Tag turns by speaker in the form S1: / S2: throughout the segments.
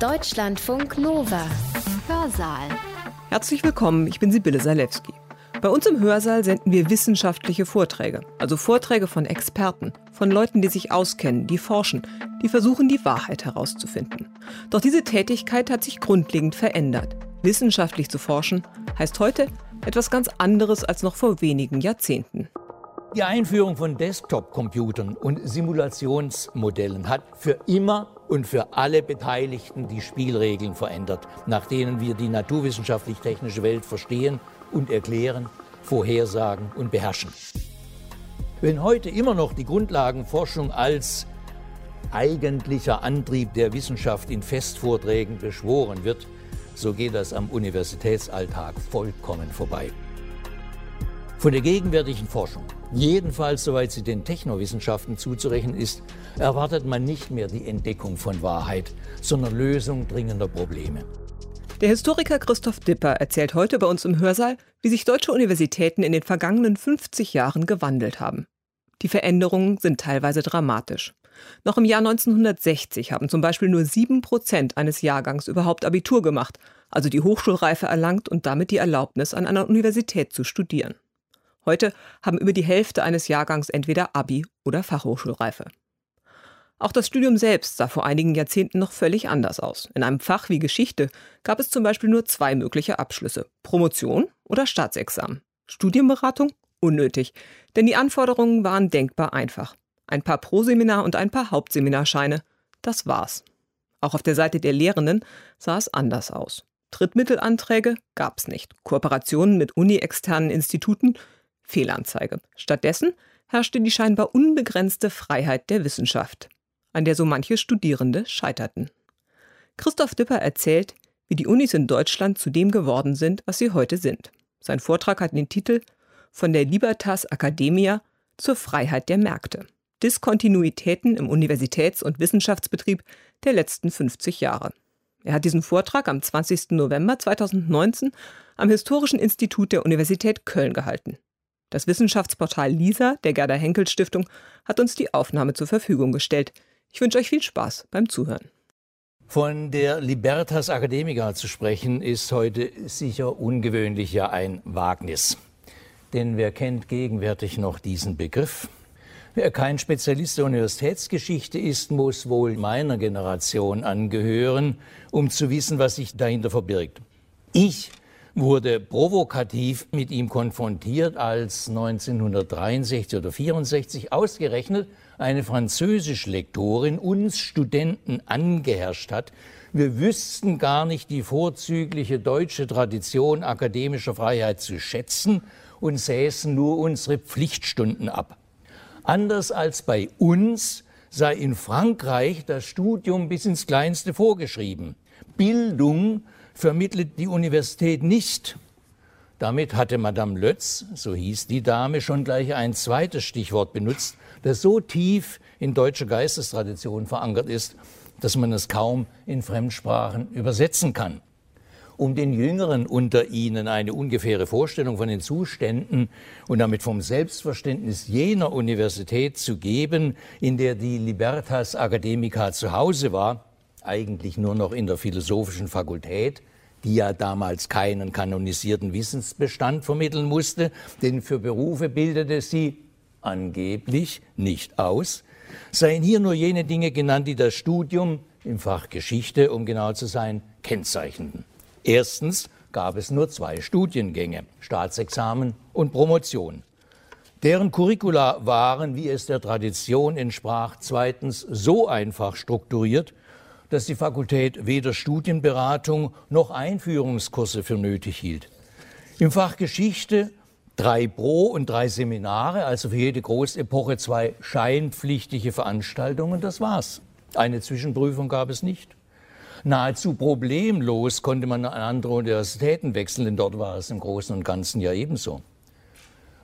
S1: Deutschlandfunk Nova. Hörsaal.
S2: Herzlich willkommen, ich bin Sibylle Salewski. Bei uns im Hörsaal senden wir wissenschaftliche Vorträge, also Vorträge von Experten, von Leuten, die sich auskennen, die forschen, die versuchen, die Wahrheit herauszufinden. Doch diese Tätigkeit hat sich grundlegend verändert. Wissenschaftlich zu forschen heißt heute etwas ganz anderes als noch vor wenigen Jahrzehnten.
S3: Die Einführung von Desktop-Computern und Simulationsmodellen hat für immer und für alle Beteiligten die Spielregeln verändert, nach denen wir die naturwissenschaftlich-technische Welt verstehen und erklären, vorhersagen und beherrschen. Wenn heute immer noch die Grundlagenforschung als eigentlicher Antrieb der Wissenschaft in Festvorträgen beschworen wird, so geht das am Universitätsalltag vollkommen vorbei. Von der gegenwärtigen Forschung, jedenfalls soweit sie den Technowissenschaften zuzurechnen ist, erwartet man nicht mehr die Entdeckung von Wahrheit, sondern Lösung dringender Probleme.
S2: Der Historiker Christoph Dipper erzählt heute bei uns im Hörsaal, wie sich deutsche Universitäten in den vergangenen 50 Jahren gewandelt haben. Die Veränderungen sind teilweise dramatisch. Noch im Jahr 1960 haben zum Beispiel nur sieben Prozent eines Jahrgangs überhaupt Abitur gemacht, also die Hochschulreife erlangt und damit die Erlaubnis, an einer Universität zu studieren. Heute haben über die Hälfte eines Jahrgangs entweder Abi oder Fachhochschulreife. Auch das Studium selbst sah vor einigen Jahrzehnten noch völlig anders aus. In einem Fach wie Geschichte gab es zum Beispiel nur zwei mögliche Abschlüsse: Promotion oder Staatsexamen. Studienberatung? Unnötig, denn die Anforderungen waren denkbar einfach. Ein paar Proseminar und ein paar Hauptseminarscheine. Das war's. Auch auf der Seite der Lehrenden sah es anders aus. Drittmittelanträge gab's nicht. Kooperationen mit uni-externen Instituten Fehlanzeige. Stattdessen herrschte die scheinbar unbegrenzte Freiheit der Wissenschaft, an der so manche Studierende scheiterten. Christoph Dipper erzählt, wie die Unis in Deutschland zu dem geworden sind, was sie heute sind. Sein Vortrag hat den Titel Von der Libertas Academia zur Freiheit der Märkte. Diskontinuitäten im Universitäts- und Wissenschaftsbetrieb der letzten 50 Jahre. Er hat diesen Vortrag am 20. November 2019 am Historischen Institut der Universität Köln gehalten. Das Wissenschaftsportal LISA der Gerda Henkel Stiftung hat uns die Aufnahme zur Verfügung gestellt. Ich wünsche euch viel Spaß beim Zuhören.
S3: Von der Libertas Academica zu sprechen, ist heute sicher ungewöhnlich ja ein Wagnis. Denn wer kennt gegenwärtig noch diesen Begriff? Wer kein Spezialist der Universitätsgeschichte ist, muss wohl meiner Generation angehören, um zu wissen, was sich dahinter verbirgt. Ich wurde provokativ mit ihm konfrontiert, als 1963 oder 64 ausgerechnet eine Französischlektorin uns Studenten angeherrscht hat. Wir wüssten gar nicht die vorzügliche deutsche Tradition akademischer Freiheit zu schätzen und säßen nur unsere Pflichtstunden ab. Anders als bei uns sei in Frankreich das Studium bis ins Kleinste vorgeschrieben. Bildung vermittelt die Universität nicht. Damit hatte Madame Lötz, so hieß die Dame, schon gleich ein zweites Stichwort benutzt, das so tief in deutscher Geistestradition verankert ist, dass man es kaum in Fremdsprachen übersetzen kann. Um den Jüngeren unter Ihnen eine ungefähre Vorstellung von den Zuständen und damit vom Selbstverständnis jener Universität zu geben, in der die Libertas Academica zu Hause war, eigentlich nur noch in der philosophischen Fakultät, die ja damals keinen kanonisierten Wissensbestand vermitteln musste, denn für Berufe bildete sie angeblich nicht aus, seien hier nur jene Dinge genannt, die das Studium im Fach Geschichte, um genau zu sein, kennzeichneten. Erstens gab es nur zwei Studiengänge, Staatsexamen und Promotion. Deren Curricula waren, wie es der Tradition entsprach, zweitens so einfach strukturiert, dass die Fakultät weder Studienberatung noch Einführungskurse für nötig hielt. Im Fach Geschichte drei Pro- und drei Seminare, also für jede Großepoche zwei scheinpflichtige Veranstaltungen, das war's. Eine Zwischenprüfung gab es nicht. Nahezu problemlos konnte man an andere Universitäten wechseln, denn dort war es im Großen und Ganzen ja ebenso.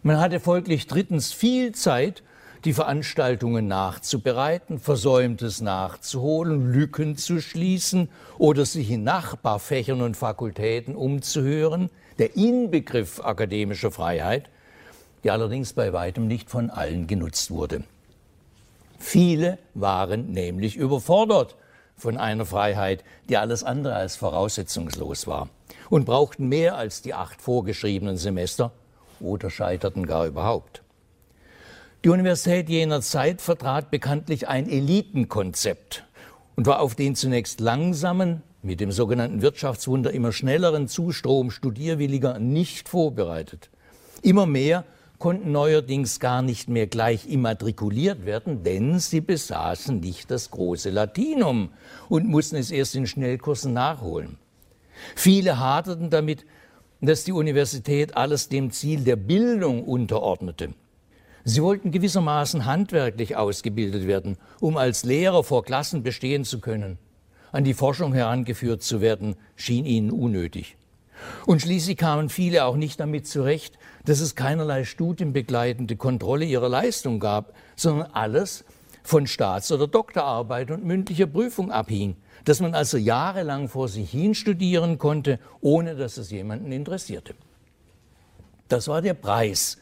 S3: Man hatte folglich drittens viel Zeit, die Veranstaltungen nachzubereiten, Versäumtes nachzuholen, Lücken zu schließen oder sich in Nachbarfächern und Fakultäten umzuhören, der Inbegriff akademischer Freiheit, die allerdings bei weitem nicht von allen genutzt wurde. Viele waren nämlich überfordert von einer Freiheit, die alles andere als voraussetzungslos war und brauchten mehr als die acht vorgeschriebenen Semester oder scheiterten gar überhaupt. Die Universität jener Zeit vertrat bekanntlich ein Elitenkonzept und war auf den zunächst langsamen, mit dem sogenannten Wirtschaftswunder immer schnelleren Zustrom Studierwilliger nicht vorbereitet. Immer mehr konnten neuerdings gar nicht mehr gleich immatrikuliert werden, denn sie besaßen nicht das große Latinum und mussten es erst in Schnellkursen nachholen. Viele haderten damit, dass die Universität alles dem Ziel der Bildung unterordnete. Sie wollten gewissermaßen handwerklich ausgebildet werden, um als Lehrer vor Klassen bestehen zu können. An die Forschung herangeführt zu werden, schien ihnen unnötig. Und schließlich kamen viele auch nicht damit zurecht, dass es keinerlei studienbegleitende Kontrolle ihrer Leistung gab, sondern alles von Staats- oder Doktorarbeit und mündlicher Prüfung abhing, dass man also jahrelang vor sich hin studieren konnte, ohne dass es jemanden interessierte. Das war der Preis,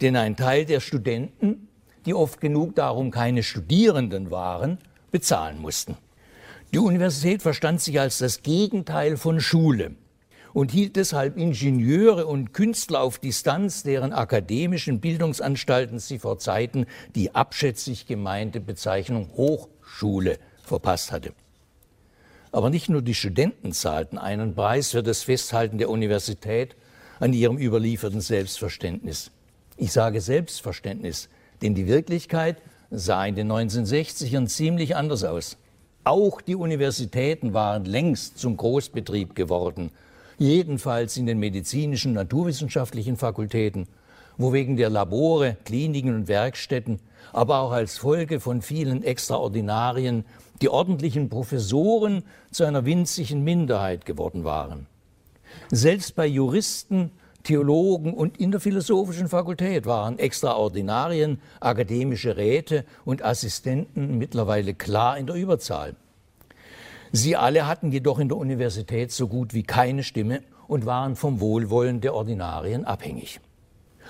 S3: den ein Teil der Studenten, die oft genug darum keine Studierenden waren, bezahlen mussten. Die Universität verstand sich als das Gegenteil von Schule und hielt deshalb Ingenieure und Künstler auf Distanz, deren akademischen Bildungsanstalten sie vor Zeiten die abschätzig gemeinte Bezeichnung Hochschule verpasst hatte. Aber nicht nur die Studenten zahlten einen Preis für das Festhalten der Universität an ihrem überlieferten Selbstverständnis. Ich sage Selbstverständnis, denn die Wirklichkeit sah in den 1960ern ziemlich anders aus. Auch die Universitäten waren längst zum Großbetrieb geworden, jedenfalls in den medizinischen, naturwissenschaftlichen Fakultäten, wo wegen der Labore, Kliniken und Werkstätten, aber auch als Folge von vielen Extraordinarien die ordentlichen Professoren zu einer winzigen Minderheit geworden waren. Selbst bei Juristen Theologen und in der philosophischen Fakultät waren Extraordinarien, akademische Räte und Assistenten mittlerweile klar in der Überzahl. Sie alle hatten jedoch in der Universität so gut wie keine Stimme und waren vom Wohlwollen der Ordinarien abhängig.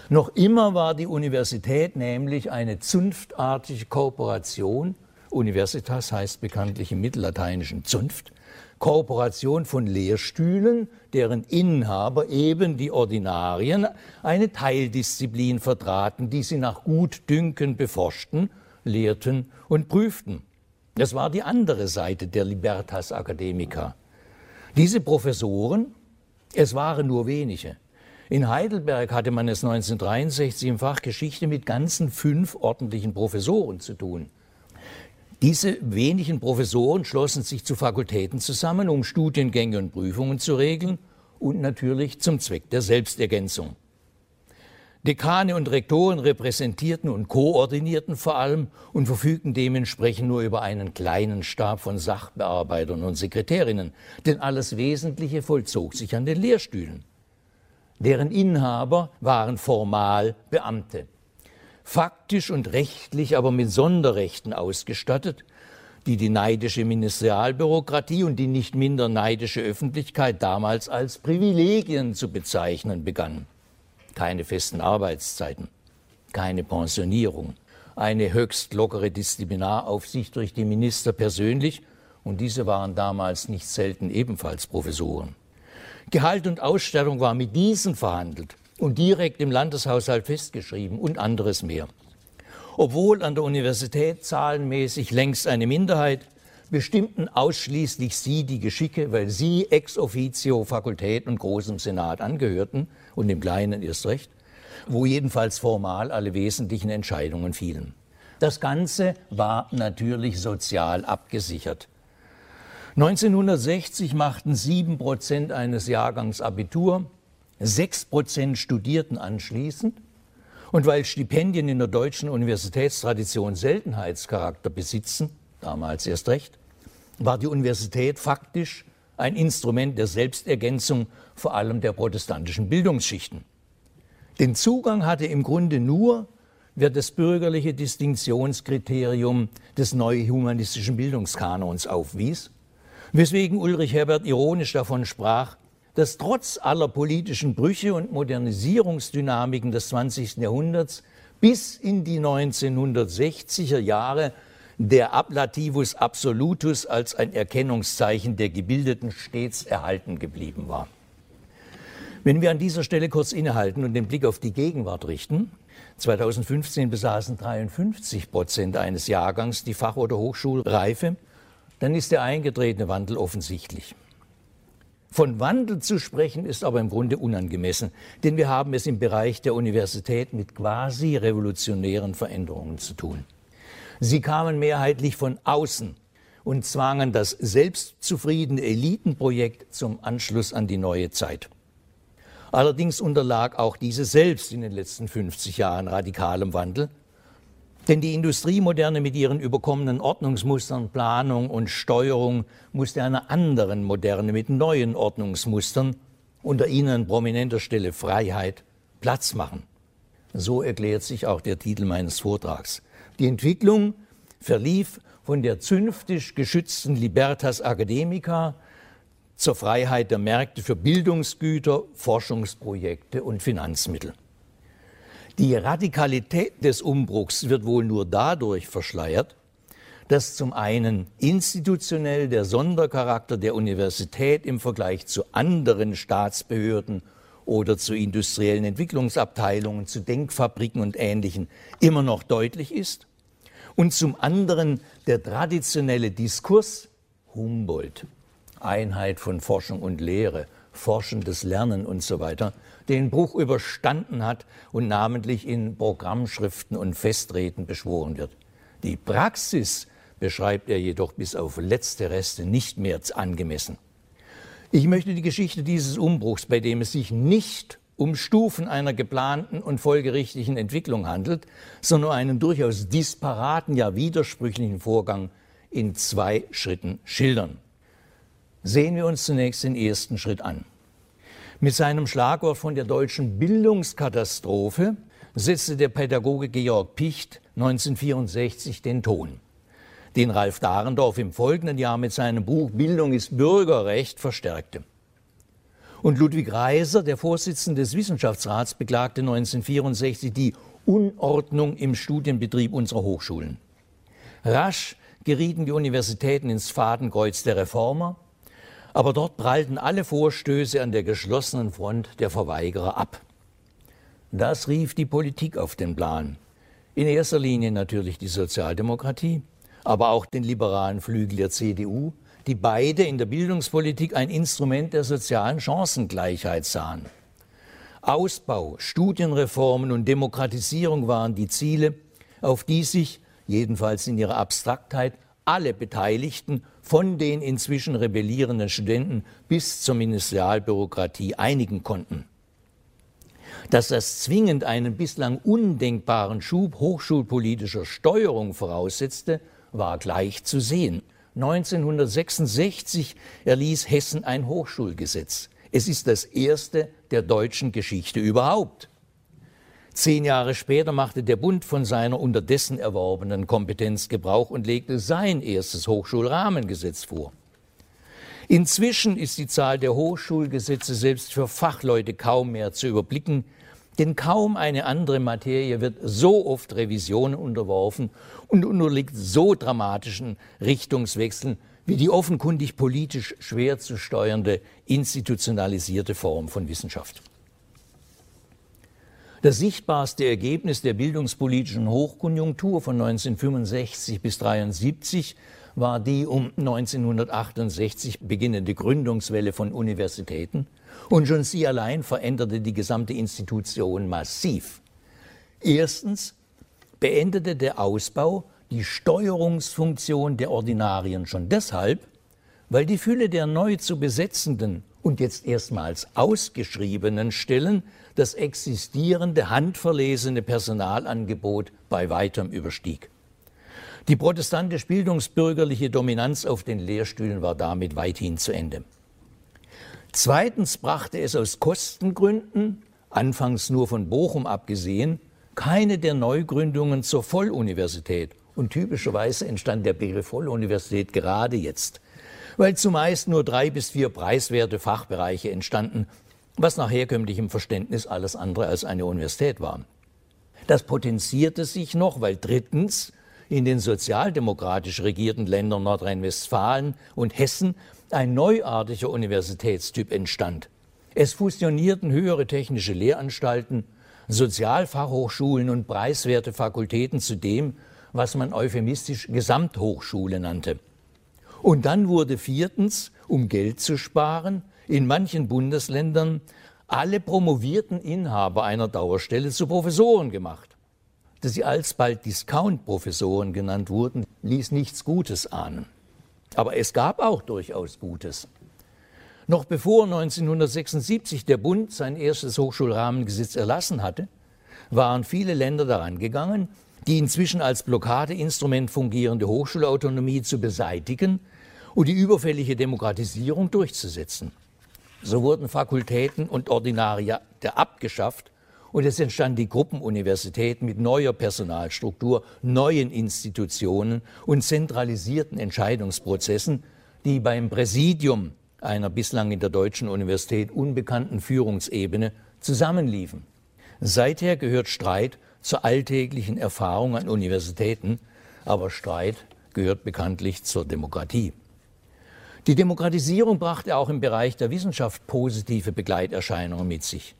S3: Noch immer war die Universität nämlich eine zunftartige Kooperation, Universitas heißt bekanntlich im Mittellateinischen Zunft, Kooperation von Lehrstühlen, deren Inhaber eben die Ordinarien eine Teildisziplin vertraten, die sie nach Gutdünken beforschten, lehrten und prüften. Das war die andere Seite der Libertas Academica. Diese Professoren, es waren nur wenige. In Heidelberg hatte man es 1963 im Fach Geschichte mit ganzen fünf ordentlichen Professoren zu tun. Diese wenigen Professoren schlossen sich zu Fakultäten zusammen, um Studiengänge und Prüfungen zu regeln und natürlich zum Zweck der Selbstergänzung. Dekane und Rektoren repräsentierten und koordinierten vor allem und verfügten dementsprechend nur über einen kleinen Stab von Sachbearbeitern und Sekretärinnen, denn alles Wesentliche vollzog sich an den Lehrstühlen. Deren Inhaber waren formal Beamte faktisch und rechtlich aber mit Sonderrechten ausgestattet, die die neidische Ministerialbürokratie und die nicht minder neidische Öffentlichkeit damals als Privilegien zu bezeichnen begannen. Keine festen Arbeitszeiten, keine Pensionierung, eine höchst lockere Disziplinaraufsicht durch die Minister persönlich, und diese waren damals nicht selten ebenfalls Professoren. Gehalt und Ausstattung war mit diesen verhandelt und direkt im Landeshaushalt festgeschrieben und anderes mehr. Obwohl an der Universität zahlenmäßig längst eine Minderheit, bestimmten ausschließlich sie die Geschicke, weil sie ex officio Fakultät und großem Senat angehörten und im Kleinen erst recht, wo jedenfalls formal alle wesentlichen Entscheidungen fielen. Das Ganze war natürlich sozial abgesichert. 1960 machten sieben Prozent eines Jahrgangs Abitur, Sechs Prozent studierten anschließend. Und weil Stipendien in der deutschen Universitätstradition Seltenheitscharakter besitzen, damals erst recht, war die Universität faktisch ein Instrument der Selbstergänzung vor allem der protestantischen Bildungsschichten. Den Zugang hatte im Grunde nur, wer das bürgerliche Distinktionskriterium des neuhumanistischen Bildungskanons aufwies, weswegen Ulrich Herbert ironisch davon sprach, dass trotz aller politischen Brüche und Modernisierungsdynamiken des 20. Jahrhunderts bis in die 1960er Jahre der Ablativus absolutus als ein Erkennungszeichen der Gebildeten stets erhalten geblieben war. Wenn wir an dieser Stelle kurz innehalten und den Blick auf die Gegenwart richten, 2015 besaßen 53 Prozent eines Jahrgangs die Fach- oder Hochschulreife, dann ist der eingetretene Wandel offensichtlich. Von Wandel zu sprechen ist aber im Grunde unangemessen, denn wir haben es im Bereich der Universität mit quasi revolutionären Veränderungen zu tun. Sie kamen mehrheitlich von außen und zwangen das selbstzufriedene Elitenprojekt zum Anschluss an die neue Zeit. Allerdings unterlag auch diese selbst in den letzten 50 Jahren radikalem Wandel, denn die Industriemoderne mit ihren überkommenen Ordnungsmustern, Planung und Steuerung musste einer anderen Moderne mit neuen Ordnungsmustern, unter ihnen an prominenter Stelle Freiheit, Platz machen. So erklärt sich auch der Titel meines Vortrags. Die Entwicklung verlief von der zünftig geschützten Libertas Academica zur Freiheit der Märkte für Bildungsgüter, Forschungsprojekte und Finanzmittel. Die Radikalität des Umbruchs wird wohl nur dadurch verschleiert, dass zum einen institutionell der Sondercharakter der Universität im Vergleich zu anderen Staatsbehörden oder zu industriellen Entwicklungsabteilungen, zu Denkfabriken und Ähnlichen immer noch deutlich ist. Und zum anderen der traditionelle Diskurs Humboldt, Einheit von Forschung und Lehre, forschendes Lernen und so weiter, den Bruch überstanden hat und namentlich in Programmschriften und Festreden beschworen wird. Die Praxis beschreibt er jedoch bis auf letzte Reste nicht mehr angemessen. Ich möchte die Geschichte dieses Umbruchs, bei dem es sich nicht um Stufen einer geplanten und folgerichtigen Entwicklung handelt, sondern einen durchaus disparaten, ja widersprüchlichen Vorgang in zwei Schritten schildern. Sehen wir uns zunächst den ersten Schritt an. Mit seinem Schlagwort von der deutschen Bildungskatastrophe setzte der Pädagoge Georg Picht 1964 den Ton den Ralf Dahrendorf im folgenden Jahr mit seinem Buch Bildung ist Bürgerrecht verstärkte. Und Ludwig Reiser, der Vorsitzende des Wissenschaftsrats, beklagte 1964 die Unordnung im Studienbetrieb unserer Hochschulen. Rasch gerieten die Universitäten ins Fadenkreuz der Reformer, aber dort prallten alle Vorstöße an der geschlossenen Front der Verweigerer ab. Das rief die Politik auf den Plan. In erster Linie natürlich die Sozialdemokratie aber auch den liberalen Flügel der CDU, die beide in der Bildungspolitik ein Instrument der sozialen Chancengleichheit sahen. Ausbau, Studienreformen und Demokratisierung waren die Ziele, auf die sich, jedenfalls in ihrer Abstraktheit, alle Beteiligten, von den inzwischen rebellierenden Studenten bis zur Ministerialbürokratie einigen konnten. Dass das zwingend einen bislang undenkbaren Schub hochschulpolitischer Steuerung voraussetzte, war gleich zu sehen. 1966 erließ Hessen ein Hochschulgesetz. Es ist das erste der deutschen Geschichte überhaupt. Zehn Jahre später machte der Bund von seiner unterdessen erworbenen Kompetenz Gebrauch und legte sein erstes Hochschulrahmengesetz vor. Inzwischen ist die Zahl der Hochschulgesetze selbst für Fachleute kaum mehr zu überblicken. Denn kaum eine andere Materie wird so oft Revisionen unterworfen und unterliegt so dramatischen Richtungswechseln wie die offenkundig politisch schwer zu steuernde institutionalisierte Form von Wissenschaft. Das sichtbarste Ergebnis der bildungspolitischen Hochkonjunktur von 1965 bis 1973 war die um 1968 beginnende Gründungswelle von Universitäten, und schon sie allein veränderte die gesamte Institution massiv. Erstens beendete der Ausbau die Steuerungsfunktion der Ordinarien schon deshalb, weil die Fülle der neu zu besetzenden und jetzt erstmals ausgeschriebenen Stellen das existierende handverlesene Personalangebot bei weitem überstieg. Die protestantisch-bildungsbürgerliche Dominanz auf den Lehrstühlen war damit weithin zu Ende. Zweitens brachte es aus Kostengründen, anfangs nur von Bochum abgesehen, keine der Neugründungen zur Volluniversität. Und typischerweise entstand der Begriff Volluniversität gerade jetzt, weil zumeist nur drei bis vier preiswerte Fachbereiche entstanden, was nach herkömmlichem Verständnis alles andere als eine Universität war. Das potenzierte sich noch, weil drittens in den sozialdemokratisch regierten Ländern Nordrhein-Westfalen und Hessen ein neuartiger Universitätstyp entstand. Es fusionierten höhere technische Lehranstalten, Sozialfachhochschulen und preiswerte Fakultäten zu dem, was man euphemistisch Gesamthochschule nannte. Und dann wurde viertens, um Geld zu sparen, in manchen Bundesländern alle promovierten Inhaber einer Dauerstelle zu Professoren gemacht. Dass sie alsbald Discount-Professoren genannt wurden, ließ nichts Gutes ahnen. Aber es gab auch durchaus Gutes. Noch bevor 1976 der Bund sein erstes Hochschulrahmengesetz erlassen hatte, waren viele Länder daran gegangen, die inzwischen als Blockadeinstrument fungierende Hochschulautonomie zu beseitigen und die überfällige Demokratisierung durchzusetzen. So wurden Fakultäten und Ordinariate abgeschafft und es entstand die Gruppenuniversität mit neuer Personalstruktur, neuen Institutionen und zentralisierten Entscheidungsprozessen, die beim Präsidium einer bislang in der deutschen Universität unbekannten Führungsebene zusammenliefen. Seither gehört Streit zur alltäglichen Erfahrung an Universitäten, aber Streit gehört bekanntlich zur Demokratie. Die Demokratisierung brachte auch im Bereich der Wissenschaft positive Begleiterscheinungen mit sich.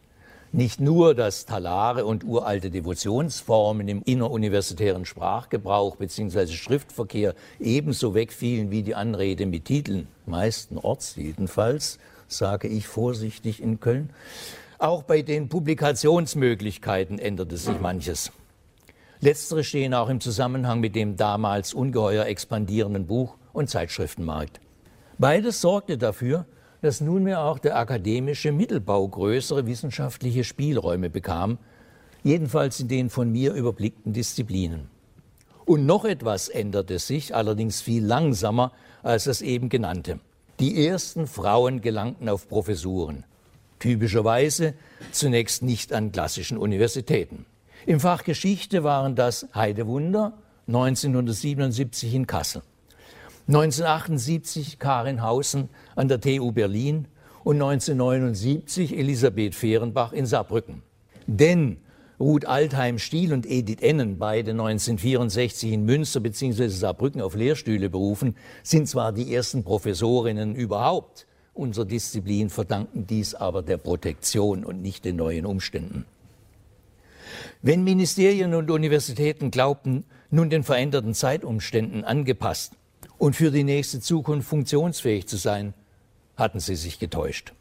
S3: Nicht nur, dass Talare und uralte Devotionsformen im inneruniversitären Sprachgebrauch bzw. Schriftverkehr ebenso wegfielen wie die Anrede mit Titeln, meistenorts jedenfalls, sage ich vorsichtig in Köln. Auch bei den Publikationsmöglichkeiten änderte sich manches. Letztere stehen auch im Zusammenhang mit dem damals ungeheuer expandierenden Buch- und Zeitschriftenmarkt. Beides sorgte dafür, dass nunmehr auch der akademische Mittelbau größere wissenschaftliche Spielräume bekam, jedenfalls in den von mir überblickten Disziplinen. Und noch etwas änderte sich, allerdings viel langsamer als das eben genannte. Die ersten Frauen gelangten auf Professuren, typischerweise zunächst nicht an klassischen Universitäten. Im Fach Geschichte waren das Heidewunder 1977 in Kassel. 1978 Karin Hausen an der TU Berlin und 1979 Elisabeth Fehrenbach in Saarbrücken. Denn Ruth Altheim-Stiel und Edith Ennen, beide 1964 in Münster bzw. Saarbrücken auf Lehrstühle berufen, sind zwar die ersten Professorinnen überhaupt unserer Disziplin, verdanken dies aber der Protektion und nicht den neuen Umständen. Wenn Ministerien und Universitäten glaubten, nun den veränderten Zeitumständen angepasst und für die nächste Zukunft funktionsfähig zu sein, hatten sie sich getäuscht.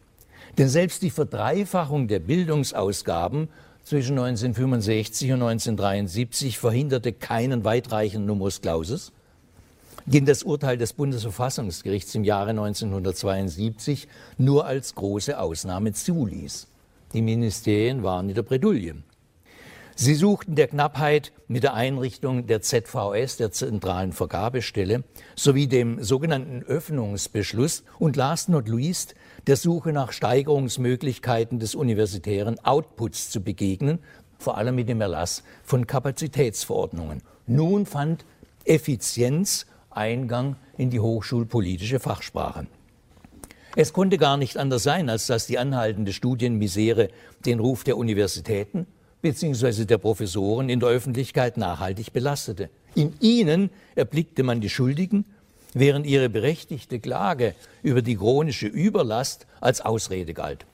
S3: Denn selbst die Verdreifachung der Bildungsausgaben zwischen 1965 und 1973 verhinderte keinen weitreichenden Numerus Clausus, den das Urteil des Bundesverfassungsgerichts im Jahre 1972 nur als große Ausnahme zuließ. Die Ministerien waren in der Bredouille. Sie suchten der Knappheit mit der Einrichtung der ZVS, der zentralen Vergabestelle, sowie dem sogenannten Öffnungsbeschluss und last not least der Suche nach Steigerungsmöglichkeiten des universitären Outputs zu begegnen, vor allem mit dem Erlass von Kapazitätsverordnungen. Nun fand Effizienz Eingang in die hochschulpolitische Fachsprache. Es konnte gar nicht anders sein, als dass die anhaltende Studienmisere den Ruf der Universitäten bzw. der Professoren in der Öffentlichkeit nachhaltig belastete. In ihnen erblickte man die Schuldigen, während ihre berechtigte Klage über die chronische Überlast als Ausrede galt.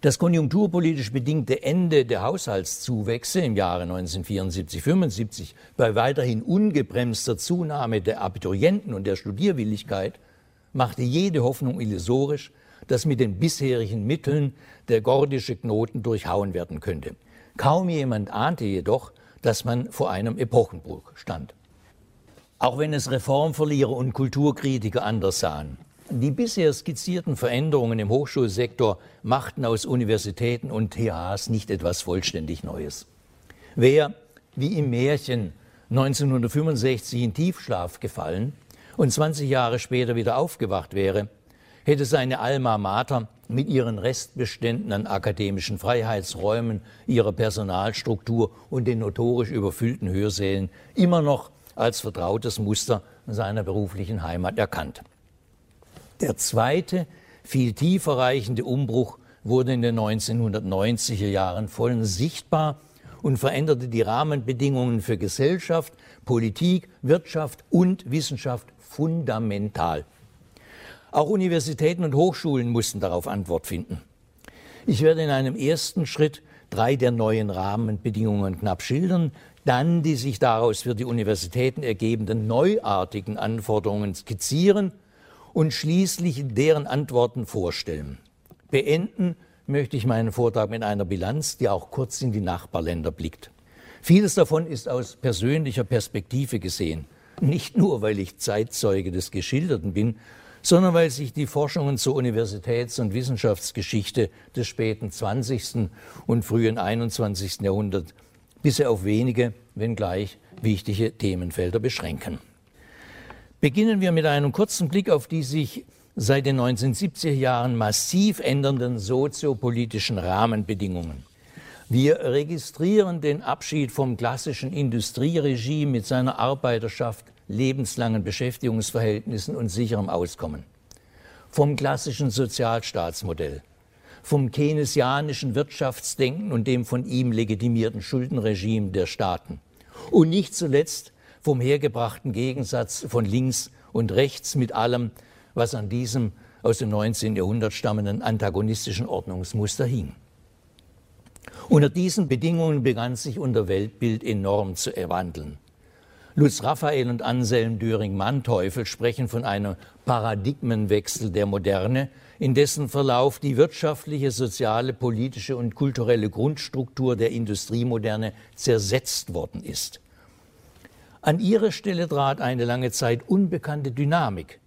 S3: Das konjunkturpolitisch bedingte Ende der Haushaltszuwächse im Jahre 1974-75 bei weiterhin ungebremster Zunahme der Abiturienten und der Studierwilligkeit machte jede Hoffnung illusorisch, dass mit den bisherigen Mitteln der gordische Knoten durchhauen werden könnte. Kaum jemand ahnte jedoch, dass man vor einem Epochenbruch stand. Auch wenn es Reformverlierer und Kulturkritiker anders sahen. Die bisher skizzierten Veränderungen im Hochschulsektor machten aus Universitäten und THs nicht etwas vollständig Neues. Wer, wie im Märchen, 1965 in Tiefschlaf gefallen und 20 Jahre später wieder aufgewacht wäre, hätte seine Alma Mater mit ihren Restbeständen an akademischen Freiheitsräumen, ihrer Personalstruktur und den notorisch überfüllten Hörsälen immer noch als vertrautes Muster seiner beruflichen Heimat erkannt. Der zweite, viel tiefer reichende Umbruch wurde in den 1990er Jahren voll sichtbar und veränderte die Rahmenbedingungen für Gesellschaft, Politik, Wirtschaft und Wissenschaft fundamental. Auch Universitäten und Hochschulen mussten darauf Antwort finden. Ich werde in einem ersten Schritt drei der neuen Rahmenbedingungen knapp schildern, dann die sich daraus für die Universitäten ergebenden neuartigen Anforderungen skizzieren und schließlich deren Antworten vorstellen. Beenden möchte ich meinen Vortrag mit einer Bilanz, die auch kurz in die Nachbarländer blickt. Vieles davon ist aus persönlicher Perspektive gesehen. Nicht nur, weil ich Zeitzeuge des Geschilderten bin, sondern weil sich die Forschungen zur Universitäts- und Wissenschaftsgeschichte des späten 20. und frühen 21. Jahrhunderts bisher auf wenige, wenngleich wichtige Themenfelder beschränken. Beginnen wir mit einem kurzen Blick auf die sich seit den 1970er Jahren massiv ändernden soziopolitischen Rahmenbedingungen. Wir registrieren den Abschied vom klassischen Industrieregime mit seiner Arbeiterschaft, lebenslangen Beschäftigungsverhältnissen und sicherem Auskommen. Vom klassischen Sozialstaatsmodell, vom keynesianischen Wirtschaftsdenken und dem von ihm legitimierten Schuldenregime der Staaten. Und nicht zuletzt vom hergebrachten Gegensatz von links und rechts mit allem, was an diesem aus dem 19. Jahrhundert stammenden antagonistischen Ordnungsmuster hing. Unter diesen Bedingungen begann sich unser Weltbild enorm zu erwandeln. Lutz Raphael und Anselm Döring-Manteuffel sprechen von einem Paradigmenwechsel der Moderne, in dessen Verlauf die wirtschaftliche, soziale, politische und kulturelle Grundstruktur der Industriemoderne zersetzt worden ist. An ihre Stelle trat eine lange Zeit unbekannte Dynamik,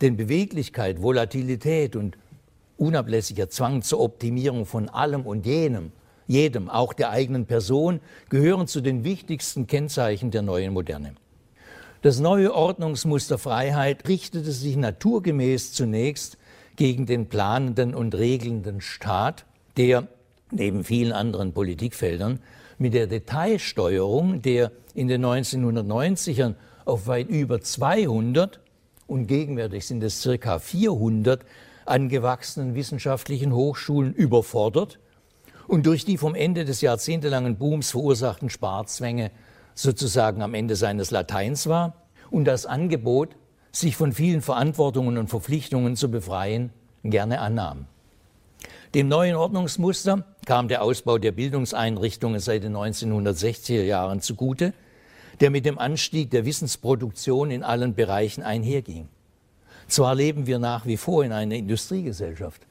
S3: denn Beweglichkeit, Volatilität und unablässiger Zwang zur Optimierung von allem und jenem, jedem, auch der eigenen Person, gehören zu den wichtigsten Kennzeichen der neuen Moderne. Das neue Ordnungsmuster Freiheit richtete sich naturgemäß zunächst gegen den planenden und regelnden Staat, der neben vielen anderen Politikfeldern mit der Detailsteuerung der in den 1990ern auf weit über 200 und gegenwärtig sind es circa 400 angewachsenen wissenschaftlichen Hochschulen überfordert und durch die vom Ende des jahrzehntelangen Booms verursachten Sparzwänge sozusagen am Ende seines Lateins war und das Angebot, sich von vielen Verantwortungen und Verpflichtungen zu befreien, gerne annahm. Dem neuen Ordnungsmuster kam der Ausbau der Bildungseinrichtungen seit den 1960er Jahren zugute, der mit dem Anstieg der Wissensproduktion in allen Bereichen einherging. Zwar leben wir nach wie vor in einer Industriegesellschaft,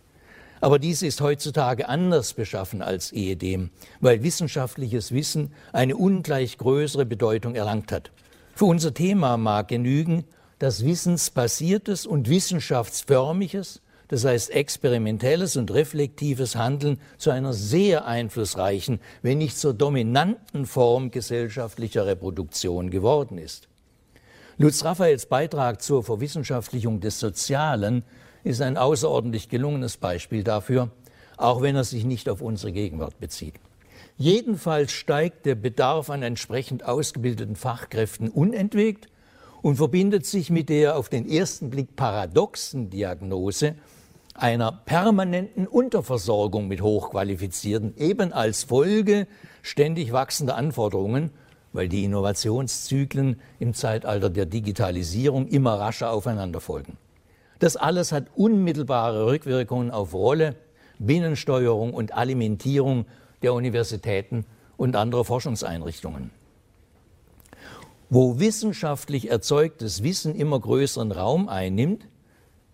S3: aber diese ist heutzutage anders beschaffen als ehedem, weil wissenschaftliches Wissen eine ungleich größere Bedeutung erlangt hat. Für unser Thema mag genügen, dass wissensbasiertes und wissenschaftsförmiges das heißt experimentelles und reflektives Handeln zu einer sehr einflussreichen, wenn nicht zur dominanten Form gesellschaftlicher Reproduktion geworden ist. Lutz Raphaels Beitrag zur Verwissenschaftlichung des Sozialen ist ein außerordentlich gelungenes Beispiel dafür, auch wenn er sich nicht auf unsere Gegenwart bezieht. Jedenfalls steigt der Bedarf an entsprechend ausgebildeten Fachkräften unentwegt und verbindet sich mit der auf den ersten Blick paradoxen Diagnose, einer permanenten Unterversorgung mit Hochqualifizierten, eben als Folge ständig wachsender Anforderungen, weil die Innovationszyklen im Zeitalter der Digitalisierung immer rascher aufeinander folgen. Das alles hat unmittelbare Rückwirkungen auf Rolle, Binnensteuerung und Alimentierung der Universitäten und anderer Forschungseinrichtungen. Wo wissenschaftlich erzeugtes Wissen immer größeren Raum einnimmt,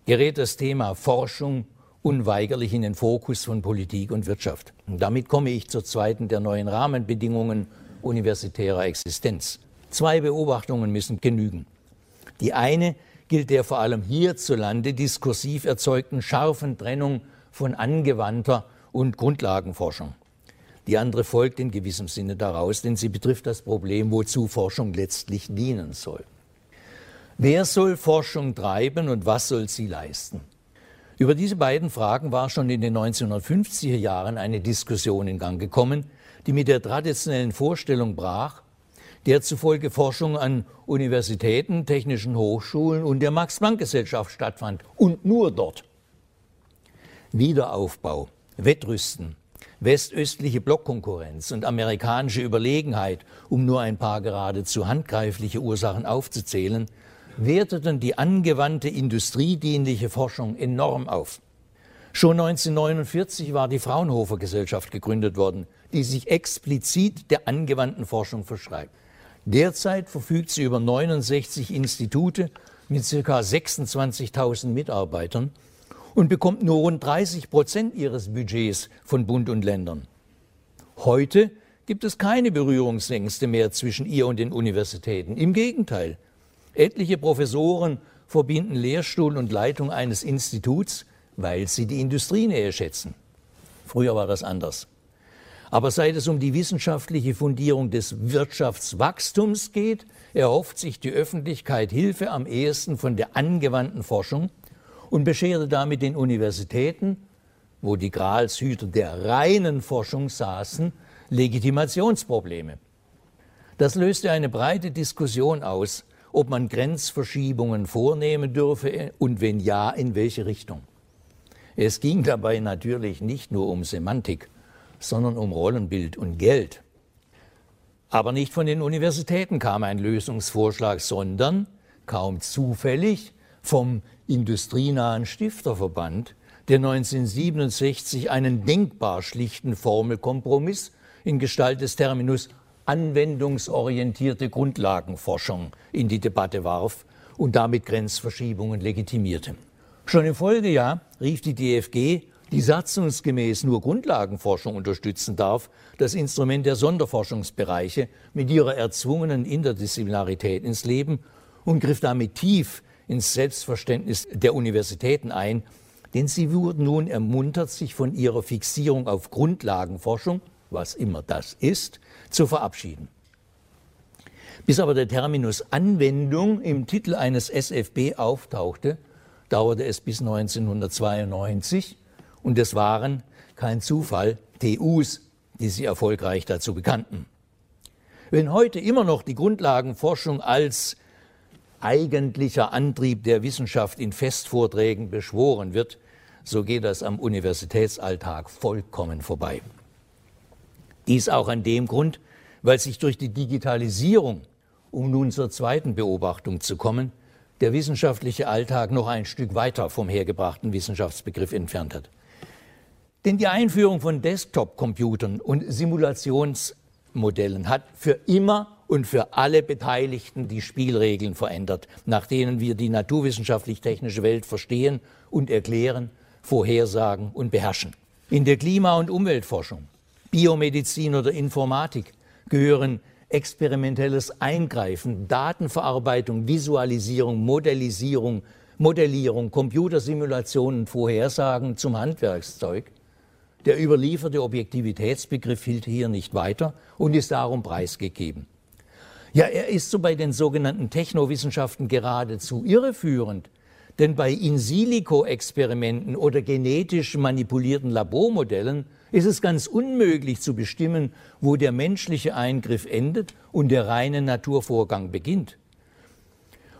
S3: gerät das Thema Forschung unweigerlich in den Fokus von Politik und Wirtschaft. Und damit komme ich zur zweiten der neuen Rahmenbedingungen universitärer Existenz. Zwei Beobachtungen müssen genügen. Die eine gilt der vor allem hierzulande diskursiv erzeugten scharfen Trennung von angewandter und Grundlagenforschung. Die andere folgt in gewissem Sinne daraus, denn sie betrifft das Problem, wozu Forschung letztlich dienen soll. Wer soll Forschung treiben und was soll sie leisten? Über diese beiden Fragen war schon in den 1950er Jahren eine Diskussion in Gang gekommen, die mit der traditionellen Vorstellung brach, der zufolge Forschung an Universitäten, technischen Hochschulen und der Max-Planck-Gesellschaft stattfand und nur dort. Wiederaufbau, Wettrüsten, westöstliche Blockkonkurrenz und amerikanische Überlegenheit, um nur ein paar geradezu handgreifliche Ursachen aufzuzählen, werteten die angewandte industriedienliche Forschung enorm auf. Schon 1949 war die Fraunhofer Gesellschaft gegründet worden, die sich explizit der angewandten Forschung verschreibt. Derzeit verfügt sie über 69 Institute mit ca. 26.000 Mitarbeitern und bekommt nur rund 30 Prozent ihres Budgets von Bund und Ländern. Heute gibt es keine Berührungsängste mehr zwischen ihr und den Universitäten. Im Gegenteil, etliche Professoren verbinden Lehrstuhl und Leitung eines Instituts, weil sie die Industrienähe schätzen. Früher war das anders. Aber seit es um die wissenschaftliche Fundierung des Wirtschaftswachstums geht, erhofft sich die Öffentlichkeit Hilfe am ehesten von der angewandten Forschung und bescherte damit den Universitäten, wo die Gralshüter der reinen Forschung saßen, Legitimationsprobleme. Das löste eine breite Diskussion aus, ob man Grenzverschiebungen vornehmen dürfe und wenn ja, in welche Richtung. Es ging dabei natürlich nicht nur um Semantik, sondern um Rollenbild und Geld. Aber nicht von den Universitäten kam ein Lösungsvorschlag, sondern kaum zufällig vom industrienahen Stifterverband, der 1967 einen denkbar schlichten Formelkompromiss in Gestalt des Terminus anwendungsorientierte Grundlagenforschung in die Debatte warf und damit Grenzverschiebungen legitimierte. Schon im Folgejahr rief die DFG, die satzungsgemäß nur Grundlagenforschung unterstützen darf, das Instrument der Sonderforschungsbereiche mit ihrer erzwungenen Interdisziplinarität ins Leben und griff damit tief ins Selbstverständnis der Universitäten ein, denn sie wurden nun ermuntert, sich von ihrer Fixierung auf Grundlagenforschung, was immer das ist, zu verabschieden. Bis aber der Terminus Anwendung im Titel eines SFB auftauchte, dauerte es bis 1992 und es waren, kein Zufall, TUs, die sie erfolgreich dazu bekannten. Wenn heute immer noch die Grundlagenforschung als eigentlicher Antrieb der Wissenschaft in Festvorträgen beschworen wird, so geht das am Universitätsalltag vollkommen vorbei. Dies auch an dem Grund, weil sich durch die Digitalisierung, um nun zur zweiten Beobachtung zu kommen, der wissenschaftliche Alltag noch ein Stück weiter vom hergebrachten Wissenschaftsbegriff entfernt hat. Denn die Einführung von Desktop-Computern und Simulationsmodellen hat für immer und für alle Beteiligten die Spielregeln verändert, nach denen wir die naturwissenschaftlich-technische Welt verstehen und erklären, vorhersagen und beherrschen. In der Klima- und Umweltforschung, Biomedizin oder Informatik gehören experimentelles Eingreifen, Datenverarbeitung, Visualisierung, Modellisierung, Modellierung, Computersimulationen Vorhersagen zum Handwerkszeug. Der überlieferte Objektivitätsbegriff hielt hier nicht weiter und ist darum preisgegeben. Ja, er ist so bei den sogenannten Technowissenschaften geradezu irreführend. Denn bei In-Silico-Experimenten oder genetisch manipulierten Labormodellen ist es ganz unmöglich zu bestimmen, wo der menschliche Eingriff endet und der reine Naturvorgang beginnt.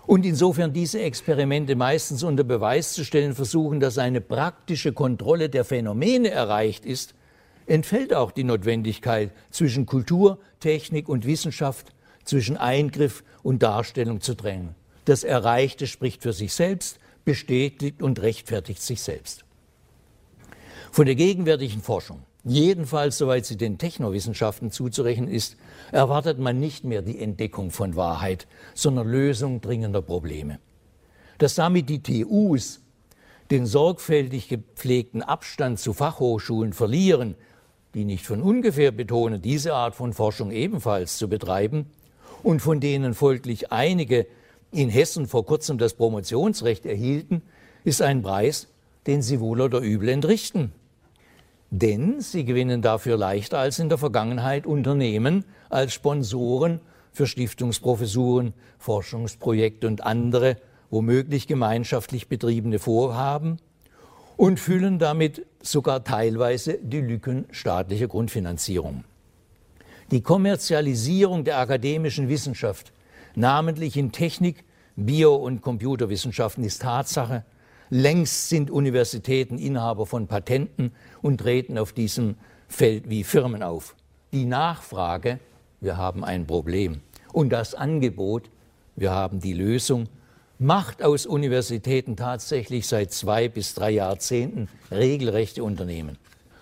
S3: Und insofern diese Experimente meistens unter Beweis zu stellen versuchen, dass eine praktische Kontrolle der Phänomene erreicht ist, entfällt auch die Notwendigkeit zwischen Kultur, Technik und Wissenschaft zwischen Eingriff und Darstellung zu trennen. Das Erreichte spricht für sich selbst, bestätigt und rechtfertigt sich selbst. Von der gegenwärtigen Forschung, jedenfalls soweit sie den Technowissenschaften zuzurechnen ist, erwartet man nicht mehr die Entdeckung von Wahrheit, sondern Lösung dringender Probleme. Dass damit die TUs den sorgfältig gepflegten Abstand zu Fachhochschulen verlieren, die nicht von ungefähr betonen, diese Art von Forschung ebenfalls zu betreiben, und von denen folglich einige in Hessen vor kurzem das Promotionsrecht erhielten, ist ein Preis, den sie wohl oder übel entrichten. Denn sie gewinnen dafür leichter als in der Vergangenheit Unternehmen als Sponsoren für Stiftungsprofessuren, Forschungsprojekte und andere womöglich gemeinschaftlich betriebene Vorhaben und füllen damit sogar teilweise die Lücken staatlicher Grundfinanzierung. Die Kommerzialisierung der akademischen Wissenschaft, namentlich in Technik, Bio- und Computerwissenschaften, ist Tatsache. Längst sind Universitäten Inhaber von Patenten und treten auf diesem fällt wie Firmen auf. Die Nachfrage, wir haben ein Problem. Und das Angebot, wir haben die Lösung, macht aus Universitäten tatsächlich seit zwei bis drei Jahrzehnten regelrechte Unternehmen.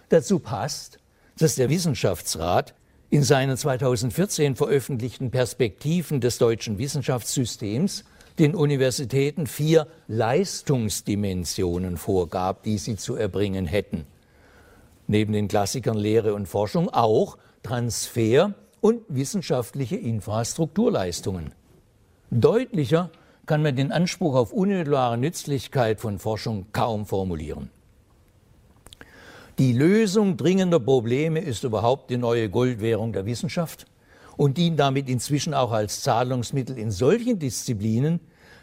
S3: Dazu passt, dass der Wissenschaftsrat in seinen 2014 veröffentlichten Perspektiven des deutschen Wissenschaftssystems den Universitäten vier Leistungsdimensionen vorgab, die sie zu erbringen hätten. Neben den Klassikern Lehre und Forschung auch Transfer und wissenschaftliche Infrastrukturleistungen. Deutlicher kann man den Anspruch auf unmittelbare Nützlichkeit von Forschung kaum formulieren. Die Lösung dringender Probleme ist überhaupt die neue Goldwährung der Wissenschaft und dient damit inzwischen auch als Zahlungsmittel in solchen Disziplinen,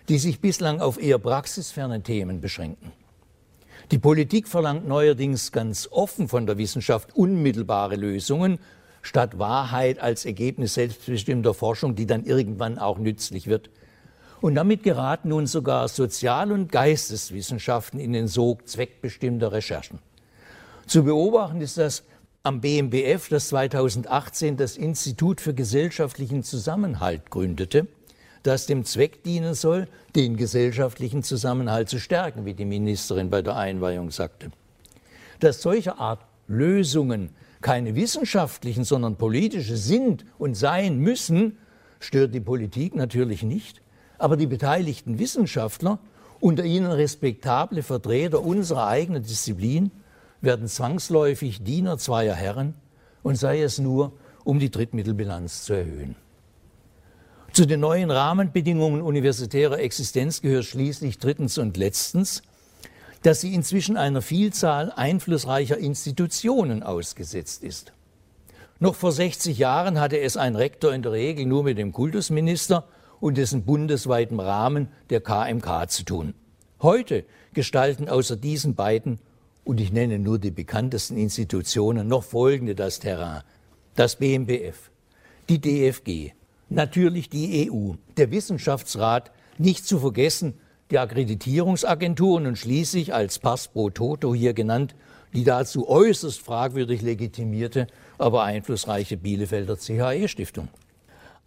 S3: die sich bislang auf eher praxisferne Themen beschränken. Die Politik verlangt neuerdings ganz offen von der Wissenschaft unmittelbare Lösungen statt Wahrheit als Ergebnis selbstbestimmter Forschung, die dann irgendwann auch nützlich wird. Und damit geraten nun sogar Sozial- und Geisteswissenschaften in den Sog zweckbestimmter Recherchen. Zu beobachten ist das am BMBF, das 2018 das Institut für gesellschaftlichen Zusammenhalt gründete, das dem Zweck dienen soll, den gesellschaftlichen Zusammenhalt zu stärken, wie die Ministerin bei der Einweihung sagte. Dass solche Art Lösungen keine wissenschaftlichen, sondern politische sind und sein müssen, stört die Politik natürlich nicht, aber die beteiligten Wissenschaftler, unter ihnen respektable Vertreter unserer eigenen Disziplin, werden zwangsläufig Diener zweier Herren und sei es nur, um die Drittmittelbilanz zu erhöhen. Zu den neuen Rahmenbedingungen universitärer Existenz gehört schließlich drittens und letztens, dass sie inzwischen einer Vielzahl einflussreicher Institutionen ausgesetzt ist. Noch vor 60 Jahren hatte es ein Rektor in der Regel nur mit dem Kultusminister und dessen bundesweiten Rahmen der KMK zu tun. Heute gestalten außer diesen beiden und ich nenne nur die bekanntesten Institutionen, noch folgende das Terrain. Das BMBF, die DFG, natürlich die EU, der Wissenschaftsrat, nicht zu vergessen die Akkreditierungsagenturen und schließlich als Pass pro Toto hier genannt, die dazu äußerst fragwürdig legitimierte, aber einflussreiche Bielefelder CHE-Stiftung.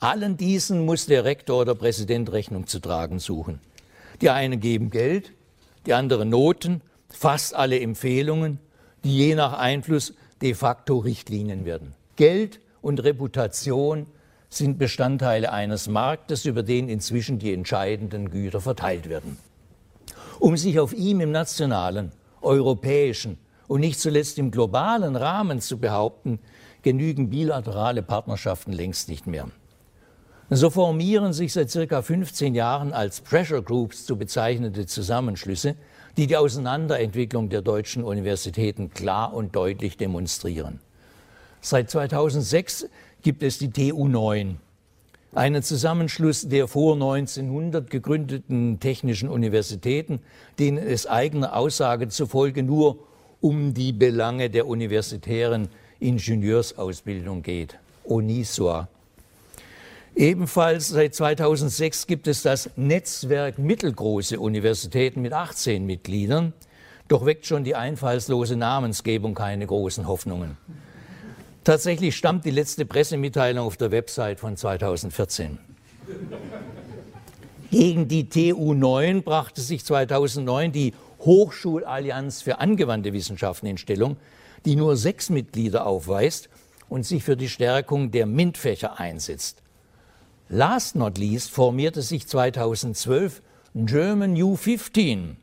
S3: Allen diesen muss der Rektor oder Präsident Rechnung zu tragen suchen. Die einen geben Geld, die anderen Noten fast alle Empfehlungen, die je nach Einfluss de facto Richtlinien werden. Geld und Reputation sind Bestandteile eines Marktes, über den inzwischen die entscheidenden Güter verteilt werden. Um sich auf ihm im nationalen, europäischen und nicht zuletzt im globalen Rahmen zu behaupten, genügen bilaterale Partnerschaften längst nicht mehr. So formieren sich seit circa 15 Jahren als Pressure Groups zu bezeichnete Zusammenschlüsse, die die Auseinanderentwicklung der deutschen Universitäten klar und deutlich demonstrieren. Seit 2006 gibt es die TU 9, einen Zusammenschluss der vor 1900 gegründeten technischen Universitäten, denen es eigener Aussage zufolge nur um die Belange der universitären Ingenieursausbildung geht. ONISOA Ebenfalls seit 2006 gibt es das Netzwerk mittelgroße Universitäten mit 18 Mitgliedern. Doch weckt schon die einfallslose Namensgebung keine großen Hoffnungen. Tatsächlich stammt die letzte Pressemitteilung auf der Website von 2014. Gegen die TU 9 brachte sich 2009 die Hochschulallianz für angewandte Wissenschaften in Stellung, die nur sechs Mitglieder aufweist und sich für die Stärkung der MINT-Fächer einsetzt. Last not least formierte sich 2012 German U15,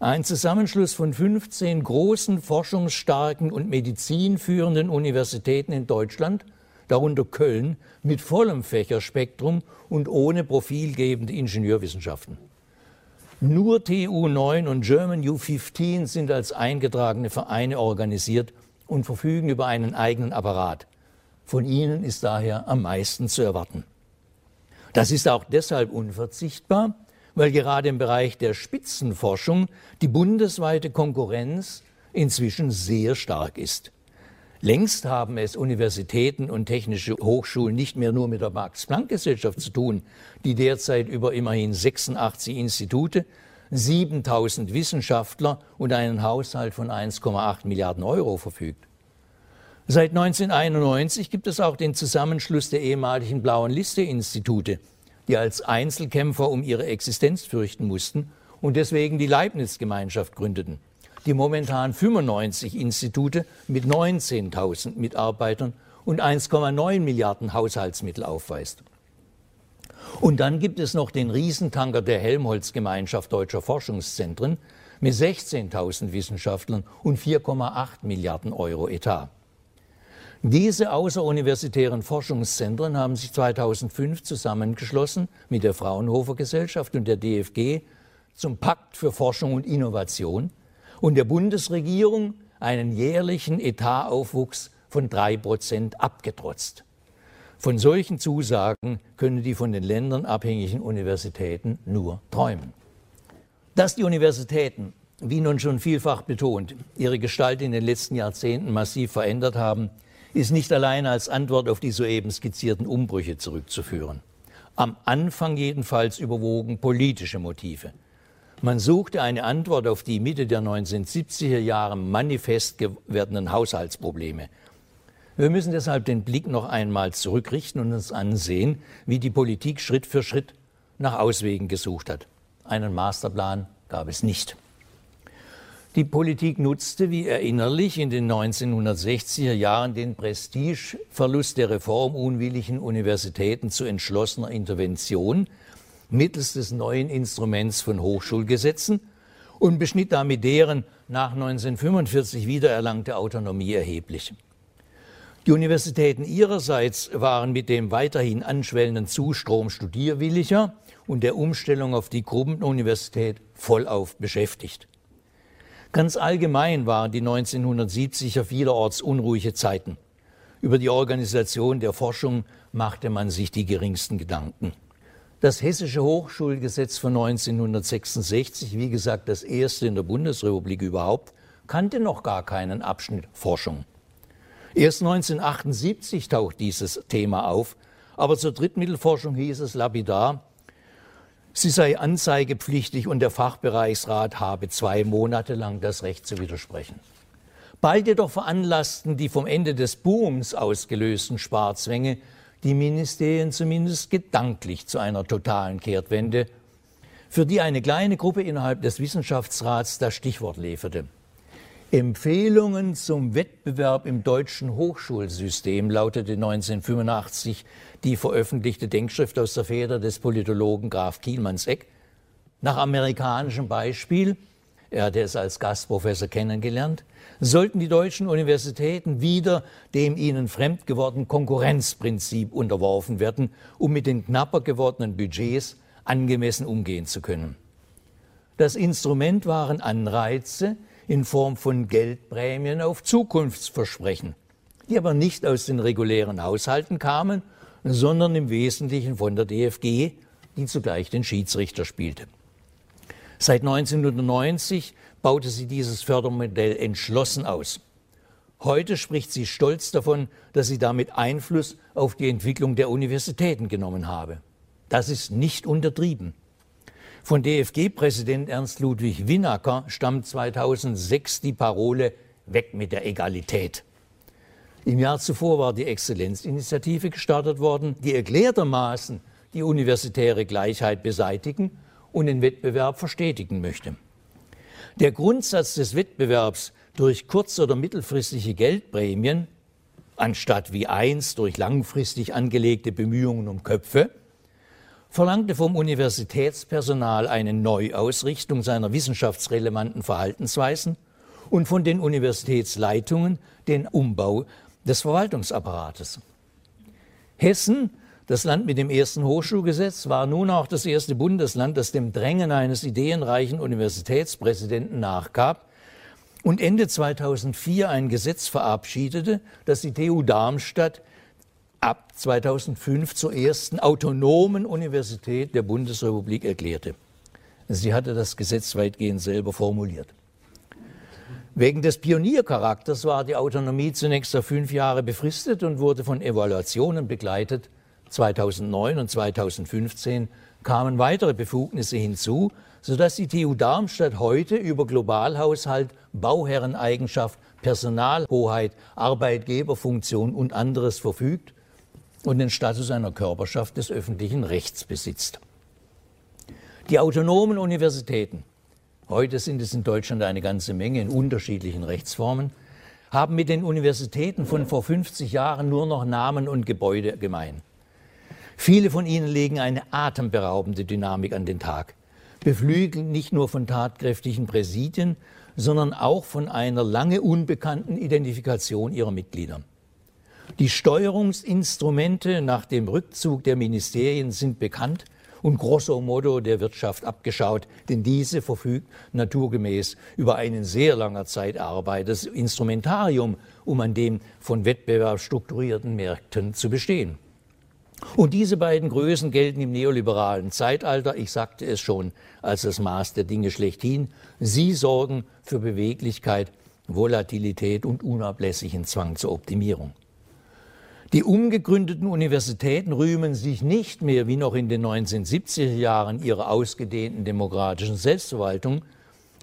S3: ein Zusammenschluss von 15 großen, forschungsstarken und medizinführenden Universitäten in Deutschland, darunter Köln, mit vollem Fächerspektrum und ohne profilgebende Ingenieurwissenschaften. Nur TU 9 und German U15 sind als eingetragene Vereine organisiert und verfügen über einen eigenen Apparat. Von ihnen ist daher am meisten zu erwarten. Das ist auch deshalb unverzichtbar, weil gerade im Bereich der Spitzenforschung die bundesweite Konkurrenz inzwischen sehr stark ist. Längst haben es Universitäten und technische Hochschulen nicht mehr nur mit der Max-Planck-Gesellschaft zu tun, die derzeit über immerhin 86 Institute, 7000 Wissenschaftler und einen Haushalt von 1,8 Milliarden Euro verfügt. Seit 1991 gibt es auch den Zusammenschluss der ehemaligen Blauen Liste-Institute, die als Einzelkämpfer um ihre Existenz fürchten mussten und deswegen die Leibniz-Gemeinschaft gründeten, die momentan 95 Institute mit 19.000 Mitarbeitern und 1,9 Milliarden Haushaltsmittel aufweist. Und dann gibt es noch den Riesentanker der Helmholtz-Gemeinschaft deutscher Forschungszentren mit 16.000 Wissenschaftlern und 4,8 Milliarden Euro Etat. Diese außeruniversitären Forschungszentren haben sich 2005 zusammengeschlossen mit der Fraunhofer Gesellschaft und der DFG zum Pakt für Forschung und Innovation und der Bundesregierung einen jährlichen Etataufwuchs von drei Prozent abgetrotzt. Von solchen Zusagen können die von den Ländern abhängigen Universitäten nur träumen. Dass die Universitäten, wie nun schon vielfach betont, ihre Gestalt in den letzten Jahrzehnten massiv verändert haben, ist nicht allein als Antwort auf die soeben skizzierten Umbrüche zurückzuführen. Am Anfang jedenfalls überwogen politische Motive. Man suchte eine Antwort auf die Mitte der 1970er Jahre manifest gewordenen Haushaltsprobleme – wir müssen deshalb den Blick noch einmal zurückrichten und uns ansehen, wie die Politik Schritt für Schritt nach Auswegen gesucht hat. Einen Masterplan gab es nicht. Die Politik nutzte, wie erinnerlich, in den 1960er Jahren den Prestigeverlust der reformunwilligen Universitäten zu entschlossener Intervention mittels des neuen Instruments von Hochschulgesetzen und beschnitt damit deren nach 1945 wiedererlangte Autonomie erheblich. Die Universitäten ihrerseits waren mit dem weiterhin anschwellenden Zustrom Studierwilliger und der Umstellung auf die Gruppenuniversität vollauf beschäftigt. Ganz allgemein waren die 1970er vielerorts unruhige Zeiten. Über die Organisation der Forschung machte man sich die geringsten Gedanken. Das Hessische Hochschulgesetz von 1966, wie gesagt das erste in der Bundesrepublik überhaupt, kannte noch gar keinen Abschnitt Forschung. Erst 1978 taucht dieses Thema auf, aber zur Drittmittelforschung hieß es lapidar, sie sei anzeigepflichtig und der Fachbereichsrat habe zwei Monate lang das Recht zu widersprechen. Bald jedoch veranlassten die vom Ende des Booms ausgelösten Sparzwänge die Ministerien zumindest gedanklich zu einer totalen Kehrtwende, für die eine kleine Gruppe innerhalb des Wissenschaftsrats das Stichwort lieferte. Empfehlungen zum Wettbewerb im deutschen Hochschulsystem lautete 1985 die veröffentlichte Denkschrift aus der Feder des Politologen Graf Kielmanns-Eck. Nach amerikanischem Beispiel, er hatte es als Gastprofessor kennengelernt, sollten die deutschen Universitäten wieder dem ihnen fremd gewordenen Konkurrenzprinzip unterworfen werden, um mit den knapper gewordenen Budgets angemessen umgehen zu können. Das Instrument waren Anreize, in Form von Geldprämien auf Zukunftsversprechen, die aber nicht aus den regulären Haushalten kamen, sondern im Wesentlichen von der DFG, die zugleich den Schiedsrichter spielte. Seit 1990 baute sie dieses Fördermodell entschlossen aus. Heute spricht sie stolz davon, dass sie damit Einfluss auf die Entwicklung der Universitäten genommen habe. Das ist nicht untertrieben. Von DFG-Präsident Ernst Ludwig Winacker stammt 2006 die Parole Weg mit der Egalität. Im Jahr zuvor war die Exzellenzinitiative gestartet worden, die erklärtermaßen die universitäre Gleichheit beseitigen und den Wettbewerb verstetigen möchte. Der Grundsatz des Wettbewerbs durch kurz- oder mittelfristige Geldprämien, anstatt wie einst durch langfristig angelegte Bemühungen um Köpfe, verlangte vom Universitätspersonal eine Neuausrichtung seiner wissenschaftsrelevanten Verhaltensweisen und von den Universitätsleitungen den Umbau des Verwaltungsapparates. Hessen, das Land mit dem ersten Hochschulgesetz, war nun auch das erste Bundesland, das dem Drängen eines ideenreichen Universitätspräsidenten nachgab und Ende 2004 ein Gesetz verabschiedete, das die TU Darmstadt ab 2005 zur ersten autonomen Universität der Bundesrepublik erklärte. Sie hatte das Gesetz weitgehend selber formuliert. Wegen des Pioniercharakters war die Autonomie zunächst auf fünf Jahre befristet und wurde von Evaluationen begleitet. 2009 und 2015 kamen weitere Befugnisse hinzu, sodass die TU Darmstadt heute über Globalhaushalt, Bauherreneigenschaft, Personalhoheit, Arbeitgeberfunktion und anderes verfügt und den Status einer Körperschaft des öffentlichen Rechts besitzt. Die autonomen Universitäten, heute sind es in Deutschland eine ganze Menge in unterschiedlichen Rechtsformen, haben mit den Universitäten von vor 50 Jahren nur noch Namen und Gebäude gemein. Viele von ihnen legen eine atemberaubende Dynamik an den Tag, beflügeln nicht nur von tatkräftigen Präsidien, sondern auch von einer lange unbekannten Identifikation ihrer Mitglieder. Die Steuerungsinstrumente nach dem Rückzug der Ministerien sind bekannt und grosso modo der Wirtschaft abgeschaut, denn diese verfügt naturgemäß über einen sehr langer Zeit erarbeitetes Instrumentarium, um an den von Wettbewerb strukturierten Märkten zu bestehen. Und diese beiden Größen gelten im neoliberalen Zeitalter, ich sagte es schon, als das Maß der Dinge schlechthin. Sie sorgen für Beweglichkeit, Volatilität und unablässigen Zwang zur Optimierung. Die umgegründeten Universitäten rühmen sich nicht mehr wie noch in den 1970er Jahren ihrer ausgedehnten demokratischen Selbstverwaltung,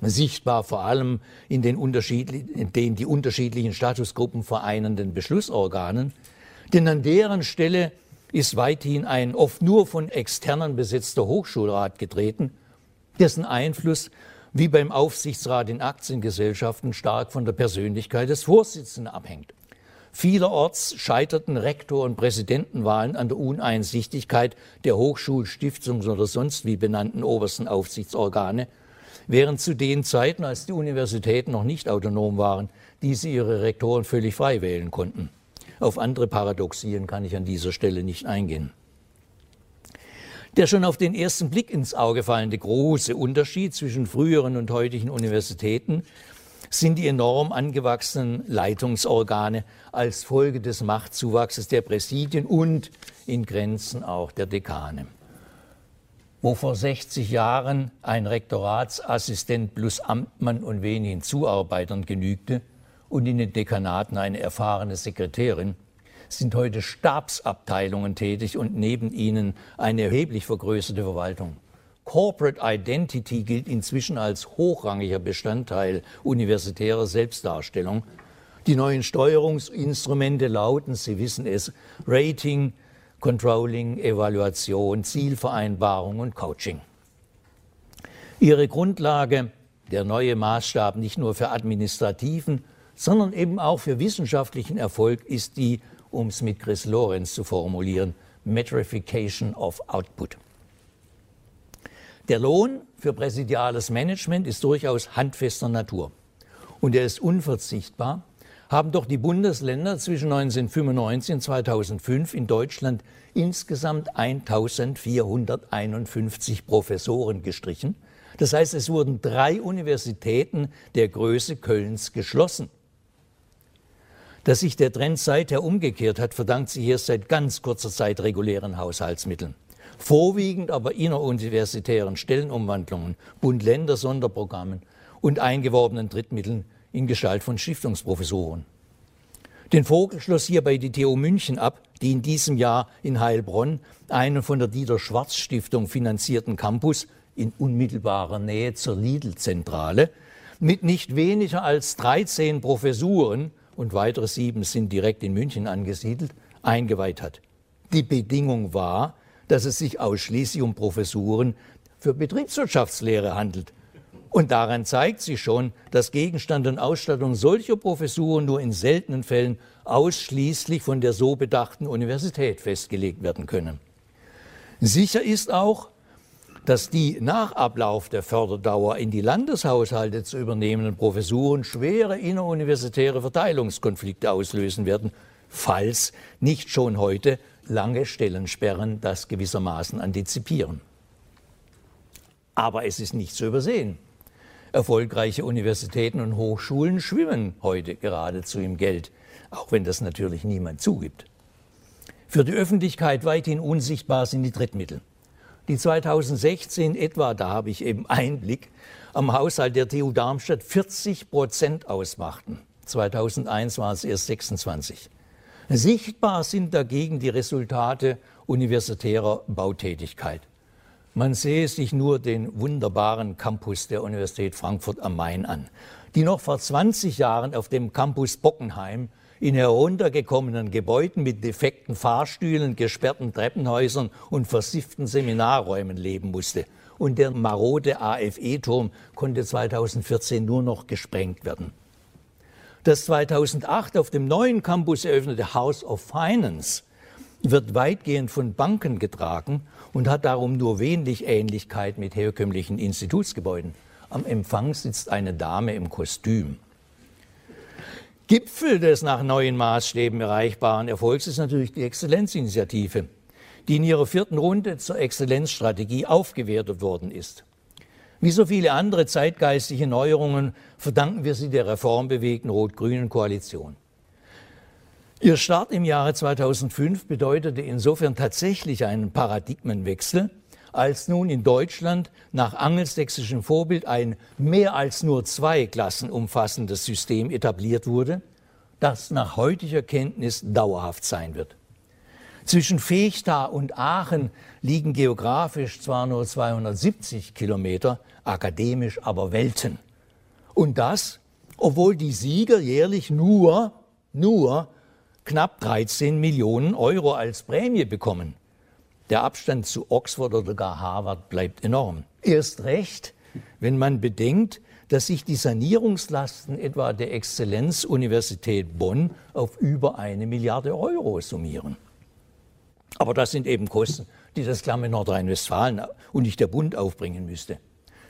S3: sichtbar vor allem in den, in den die unterschiedlichen Statusgruppen vereinenden Beschlussorganen, denn an deren Stelle ist weithin ein oft nur von Externen besetzter Hochschulrat getreten, dessen Einfluss wie beim Aufsichtsrat in Aktiengesellschaften stark von der Persönlichkeit des Vorsitzenden abhängt. Vielerorts scheiterten Rektor- und Präsidentenwahlen an der Uneinsichtigkeit der Hochschulstiftungs- oder sonst wie benannten obersten Aufsichtsorgane, während zu den Zeiten, als die Universitäten noch nicht autonom waren, diese ihre Rektoren völlig frei wählen konnten. Auf andere Paradoxien kann ich an dieser Stelle nicht eingehen. Der schon auf den ersten Blick ins Auge fallende große Unterschied zwischen früheren und heutigen Universitäten sind die enorm angewachsenen Leitungsorgane als Folge des Machtzuwachses der Präsidien und in Grenzen auch der Dekane. Wo vor 60 Jahren ein Rektoratsassistent plus Amtmann und wenigen Zuarbeitern genügte, und in den Dekanaten eine erfahrene Sekretärin, sind heute Stabsabteilungen tätig und neben ihnen eine erheblich vergrößerte Verwaltung. Corporate Identity gilt inzwischen als hochrangiger Bestandteil universitärer Selbstdarstellung. Die neuen Steuerungsinstrumente lauten, Sie wissen es, Rating, Controlling, Evaluation, Zielvereinbarung und Coaching. Ihre Grundlage, der neue Maßstab nicht nur für administrativen, sondern eben auch für wissenschaftlichen Erfolg ist die, um es mit Chris Lorenz zu formulieren, Metrification of Output. Der Lohn für präsidiales Management ist durchaus handfester Natur und er ist unverzichtbar, haben doch die Bundesländer zwischen 1995 und 2005 in Deutschland insgesamt 1451 Professoren gestrichen. Das heißt, es wurden drei Universitäten der Größe Kölns geschlossen. Dass sich der Trend seither umgekehrt hat, verdankt sich erst seit ganz kurzer Zeit regulären Haushaltsmitteln. Vorwiegend aber inneruniversitären Stellenumwandlungen, Bund-Länder-Sonderprogrammen und eingeworbenen Drittmitteln in Gestalt von Stiftungsprofessoren. Den Vogel schloss hierbei die TU München ab, die in diesem Jahr in Heilbronn einen von der Dieter Schwarz Stiftung finanzierten Campus in unmittelbarer Nähe zur Lidl-Zentrale mit nicht weniger als 13 Professuren und weitere sieben sind direkt in München angesiedelt, eingeweiht hat. Die Bedingung war, dass es sich ausschließlich um Professuren für Betriebswirtschaftslehre handelt. Und daran zeigt sich schon, dass Gegenstand und Ausstattung solcher Professuren nur in seltenen Fällen ausschließlich von der so bedachten Universität festgelegt werden können. Sicher ist auch, dass die nach Ablauf der Förderdauer in die Landeshaushalte zu übernehmenden Professuren schwere inneruniversitäre Verteilungskonflikte auslösen werden, falls nicht schon heute lange Stellensperren das gewissermaßen antizipieren. Aber es ist nicht zu übersehen. Erfolgreiche Universitäten und Hochschulen schwimmen heute geradezu im Geld, auch wenn das natürlich niemand zugibt. Für die Öffentlichkeit weithin unsichtbar sind die Drittmittel die 2016 etwa, da habe ich eben Einblick, am Haushalt der TU Darmstadt 40 Prozent ausmachten. 2001 waren es erst 26. Sichtbar sind dagegen die Resultate universitärer Bautätigkeit. Man sehe sich nur den wunderbaren Campus der Universität Frankfurt am Main an, die noch vor 20 Jahren auf dem Campus Bockenheim in heruntergekommenen Gebäuden mit defekten Fahrstühlen, gesperrten Treppenhäusern und versifften Seminarräumen leben musste. Und der marode AFE-Turm konnte 2014 nur noch gesprengt werden. Das 2008 auf dem neuen Campus eröffnete House of Finance wird weitgehend von Banken getragen und hat darum nur wenig Ähnlichkeit mit herkömmlichen Institutsgebäuden. Am Empfang sitzt eine Dame im Kostüm. Gipfel des nach neuen Maßstäben erreichbaren Erfolgs ist natürlich die Exzellenzinitiative, die in ihrer vierten Runde zur Exzellenzstrategie aufgewertet worden ist. Wie so viele andere zeitgeistliche Neuerungen verdanken wir sie der reformbewegten rot-grünen Koalition. Ihr Start im Jahre 2005 bedeutete insofern tatsächlich einen Paradigmenwechsel, als nun in Deutschland nach angelsächsischem Vorbild ein mehr als nur zwei Klassen umfassendes System etabliert wurde, das nach heutiger Kenntnis dauerhaft sein wird. Zwischen Fechta und Aachen liegen geografisch zwar nur 270 Kilometer, akademisch aber Welten. Und das, obwohl die Sieger jährlich nur, nur knapp 13 Millionen Euro als Prämie bekommen. Der Abstand zu Oxford oder gar Harvard bleibt enorm. Erst recht, wenn man bedenkt, dass sich die Sanierungslasten etwa der Exzellenzuniversität Bonn auf über eine Milliarde Euro summieren. Aber das sind eben Kosten, die das klamme Nordrhein-Westfalen und nicht der Bund aufbringen müsste.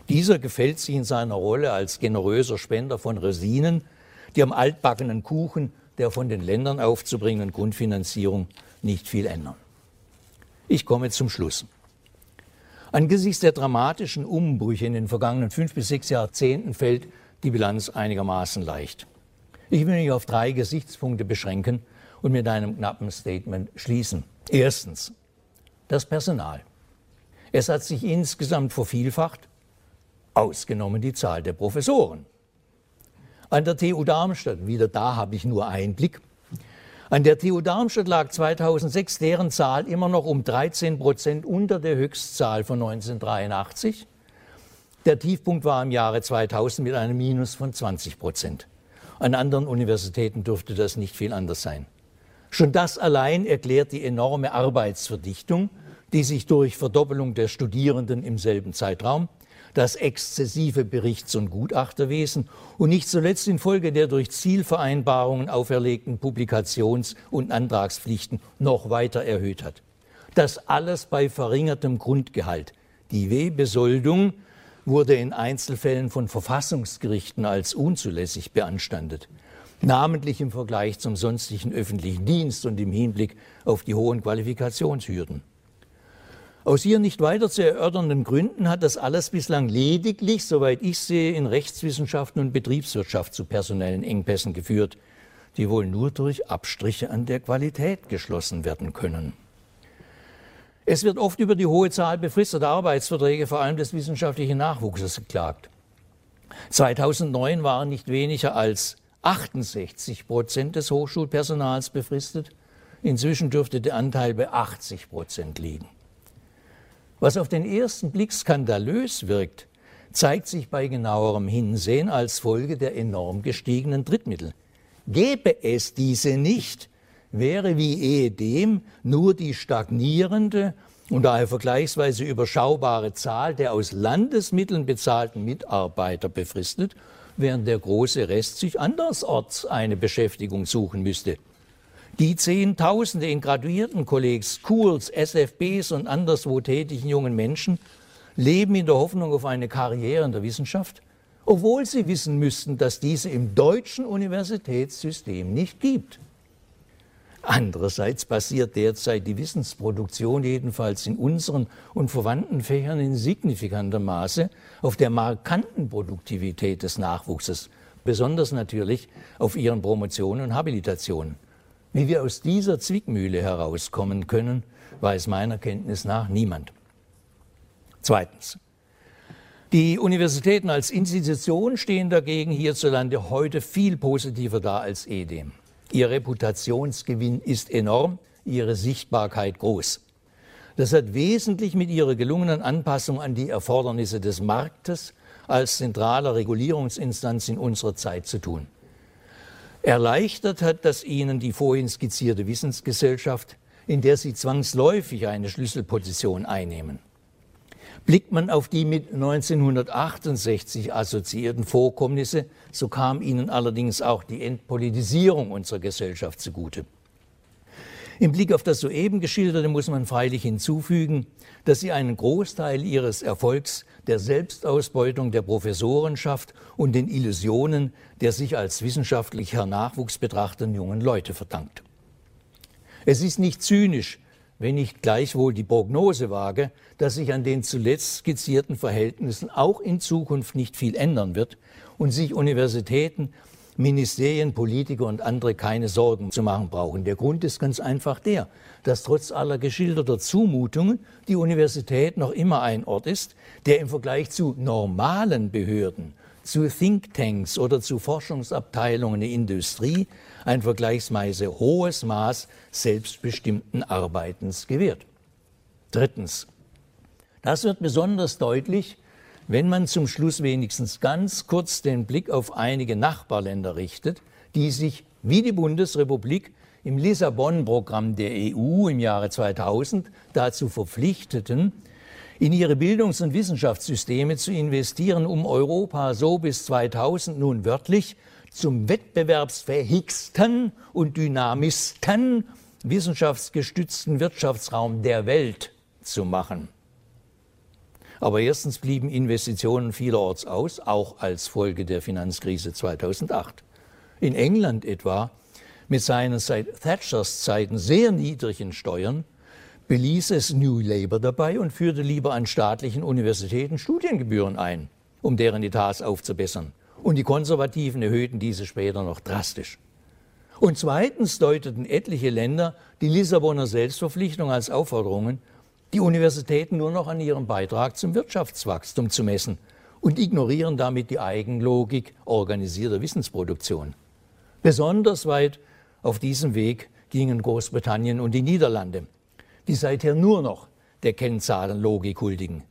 S3: Dieser gefällt sich in seiner Rolle als generöser Spender von Resinen, die am altbackenen Kuchen der von den Ländern aufzubringenden Grundfinanzierung nicht viel ändern. Ich komme zum Schluss. Angesichts der dramatischen Umbrüche in den vergangenen fünf bis sechs Jahrzehnten fällt die Bilanz einigermaßen leicht. Ich will mich auf drei Gesichtspunkte beschränken und mit einem knappen Statement schließen. Erstens, das Personal. Es hat sich insgesamt vervielfacht, ausgenommen die Zahl der Professoren. An der TU Darmstadt, wieder da habe ich nur einen Blick, an der TU Darmstadt lag 2006 deren Zahl immer noch um 13 Prozent unter der Höchstzahl von 1983. Der Tiefpunkt war im Jahre 2000 mit einem Minus von 20 Prozent. An anderen Universitäten dürfte das nicht viel anders sein. Schon das allein erklärt die enorme Arbeitsverdichtung, die sich durch Verdoppelung der Studierenden im selben Zeitraum das exzessive Berichts- und Gutachterwesen und nicht zuletzt infolge der durch Zielvereinbarungen auferlegten Publikations- und Antragspflichten noch weiter erhöht hat. Das alles bei verringertem Grundgehalt. Die W-Besoldung wurde in Einzelfällen von Verfassungsgerichten als unzulässig beanstandet, namentlich im Vergleich zum sonstigen öffentlichen Dienst und im Hinblick auf die hohen Qualifikationshürden. Aus hier nicht weiter zu erörternden Gründen hat das alles bislang lediglich, soweit ich sehe, in Rechtswissenschaften und Betriebswirtschaft zu personellen Engpässen geführt, die wohl nur durch Abstriche an der Qualität geschlossen werden können. Es wird oft über die hohe Zahl befristeter Arbeitsverträge, vor allem des wissenschaftlichen Nachwuchses, geklagt. 2009 waren nicht weniger als 68 Prozent des Hochschulpersonals befristet. Inzwischen dürfte der Anteil bei 80 Prozent liegen. Was auf den ersten Blick skandalös wirkt, zeigt sich bei genauerem Hinsehen als Folge der enorm gestiegenen Drittmittel. Gäbe es diese nicht, wäre wie ehedem nur die stagnierende und daher vergleichsweise überschaubare Zahl der aus Landesmitteln bezahlten Mitarbeiter befristet, während der große Rest sich andersorts eine Beschäftigung suchen müsste. Die Zehntausende in Graduiertenkollegs, Schools, SFBs und anderswo tätigen jungen Menschen leben in der Hoffnung auf eine Karriere in der Wissenschaft, obwohl sie wissen müssten, dass diese im deutschen Universitätssystem nicht gibt. Andererseits basiert derzeit die Wissensproduktion jedenfalls in unseren und verwandten Fächern in signifikanter Maße auf der markanten Produktivität des Nachwuchses, besonders natürlich auf ihren Promotionen und Habilitationen. Wie wir aus dieser Zwickmühle herauskommen können, weiß meiner Kenntnis nach niemand. Zweitens. Die Universitäten als Institution stehen dagegen hierzulande heute viel positiver da als ehedem. Ihr Reputationsgewinn ist enorm, ihre Sichtbarkeit groß. Das hat wesentlich mit ihrer gelungenen Anpassung an die Erfordernisse des Marktes als zentraler Regulierungsinstanz in unserer Zeit zu tun. Erleichtert hat das ihnen die vorhin skizzierte Wissensgesellschaft, in der sie zwangsläufig eine Schlüsselposition einnehmen. Blickt man auf die mit 1968 assoziierten Vorkommnisse, so kam ihnen allerdings auch die Entpolitisierung unserer Gesellschaft zugute. Im Blick auf das soeben geschilderte muss man freilich hinzufügen, dass sie einen Großteil ihres Erfolgs der Selbstausbeutung der Professorenschaft und den Illusionen der sich als wissenschaftlicher Nachwuchs betrachtenden jungen Leute verdankt. Es ist nicht zynisch, wenn ich gleichwohl die Prognose wage, dass sich an den zuletzt skizzierten Verhältnissen auch in Zukunft nicht viel ändern wird und sich Universitäten Ministerien, Politiker und andere keine Sorgen zu machen brauchen. Der Grund ist ganz einfach der, dass trotz aller geschilderter Zumutungen die Universität noch immer ein Ort ist, der im Vergleich zu normalen Behörden, zu Thinktanks oder zu Forschungsabteilungen der Industrie ein vergleichsweise hohes Maß selbstbestimmten Arbeitens gewährt. Drittens. Das wird besonders deutlich, wenn man zum Schluss wenigstens ganz kurz den Blick auf einige Nachbarländer richtet, die sich wie die Bundesrepublik im Lissabon-Programm der EU im Jahre 2000 dazu verpflichteten, in ihre Bildungs- und Wissenschaftssysteme zu investieren, um Europa so bis 2000 nun wörtlich zum wettbewerbsfähigsten und dynamischsten wissenschaftsgestützten Wirtschaftsraum der Welt zu machen. Aber erstens blieben Investitionen vielerorts aus, auch als Folge der Finanzkrise 2008. In England etwa, mit seinen seit Thatchers Zeiten sehr niedrigen Steuern, beließ es New Labour dabei und führte lieber an staatlichen Universitäten Studiengebühren ein, um deren Etats aufzubessern. Und die Konservativen erhöhten diese später noch drastisch. Und zweitens deuteten etliche Länder die Lissabonner Selbstverpflichtung als Aufforderungen die Universitäten nur noch an ihrem Beitrag zum Wirtschaftswachstum zu messen und ignorieren damit die Eigenlogik organisierter Wissensproduktion. Besonders weit auf diesem Weg gingen Großbritannien und die Niederlande, die seither nur noch der Kennzahlenlogik huldigen.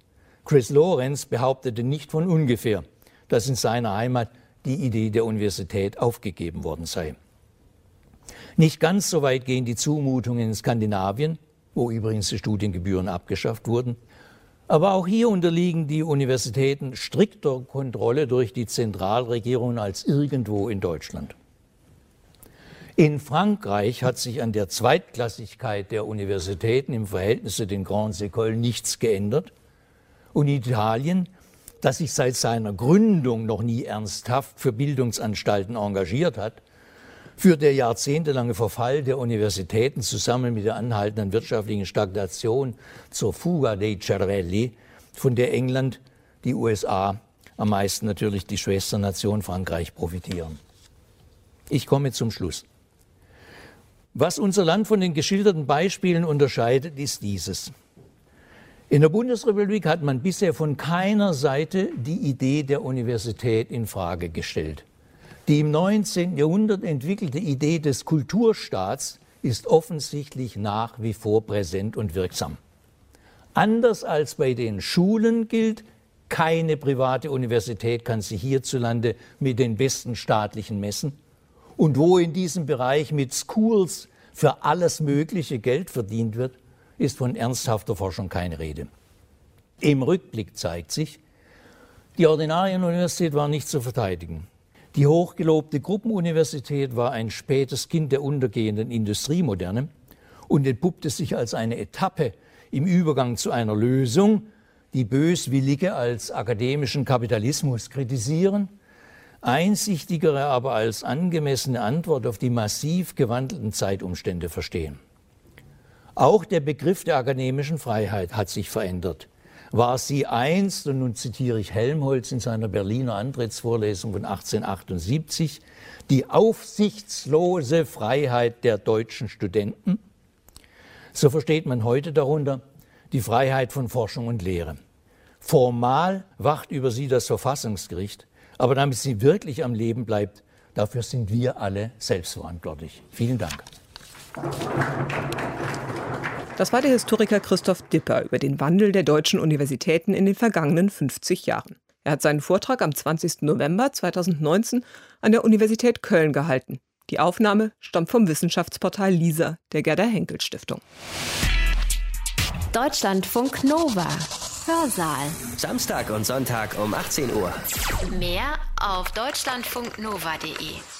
S3: Chris Lorenz behauptete nicht von ungefähr, dass in seiner Heimat die Idee der Universität aufgegeben worden sei. Nicht ganz so weit gehen die Zumutungen in Skandinavien, wo übrigens die Studiengebühren abgeschafft wurden. Aber auch hier unterliegen die Universitäten strikter Kontrolle durch die Zentralregierung als irgendwo in Deutschland. In Frankreich hat sich an der Zweitklassigkeit der Universitäten im Verhältnis zu den Grandes Écoles nichts geändert. Und Italien, das sich seit seiner Gründung noch nie ernsthaft für Bildungsanstalten engagiert hat, führt der jahrzehntelange Verfall der Universitäten zusammen mit der anhaltenden wirtschaftlichen Stagnation zur Fuga dei Cervelli, von der England, die USA, am meisten natürlich die Schwesternation Frankreich profitieren. Ich komme zum Schluss. Was unser Land von den geschilderten Beispielen unterscheidet, ist dieses. In der Bundesrepublik hat man bisher von keiner Seite die Idee der Universität in Frage gestellt. Die im 19. Jahrhundert entwickelte Idee des Kulturstaats ist offensichtlich nach wie vor präsent und wirksam. Anders als bei den Schulen gilt, keine private Universität kann sich hierzulande mit den besten staatlichen messen. Und wo in diesem Bereich mit Schools für alles mögliche Geld verdient wird, ist von ernsthafter Forschung keine Rede. Im Rückblick zeigt sich, die Ordinarienuniversität war nicht zu verteidigen. Die hochgelobte Gruppenuniversität war ein spätes Kind der untergehenden Industriemoderne und entpuppte sich als eine Etappe im Übergang zu einer Lösung, die Böswillige als akademischen Kapitalismus kritisieren, einsichtigere aber als angemessene Antwort auf die massiv gewandelten Zeitumstände verstehen. Auch der Begriff der akademischen Freiheit hat sich verändert war sie einst, und nun zitiere ich Helmholtz in seiner Berliner Antrittsvorlesung von 1878, die aufsichtslose Freiheit der deutschen Studenten. So versteht man heute darunter die Freiheit von Forschung und Lehre. Formal wacht über sie das Verfassungsgericht, aber damit sie wirklich am Leben bleibt, dafür sind wir alle selbstverantwortlich. Vielen Dank.
S2: Das war der Historiker Christoph Dipper über den Wandel der deutschen Universitäten in den vergangenen 50 Jahren. Er hat seinen Vortrag am 20. November 2019 an der Universität Köln gehalten. Die Aufnahme stammt vom Wissenschaftsportal LISA der Gerda Henkel Stiftung.
S1: Deutschlandfunk Nova. Hörsaal.
S4: Samstag und Sonntag um 18 Uhr.
S1: Mehr auf deutschlandfunknova.de.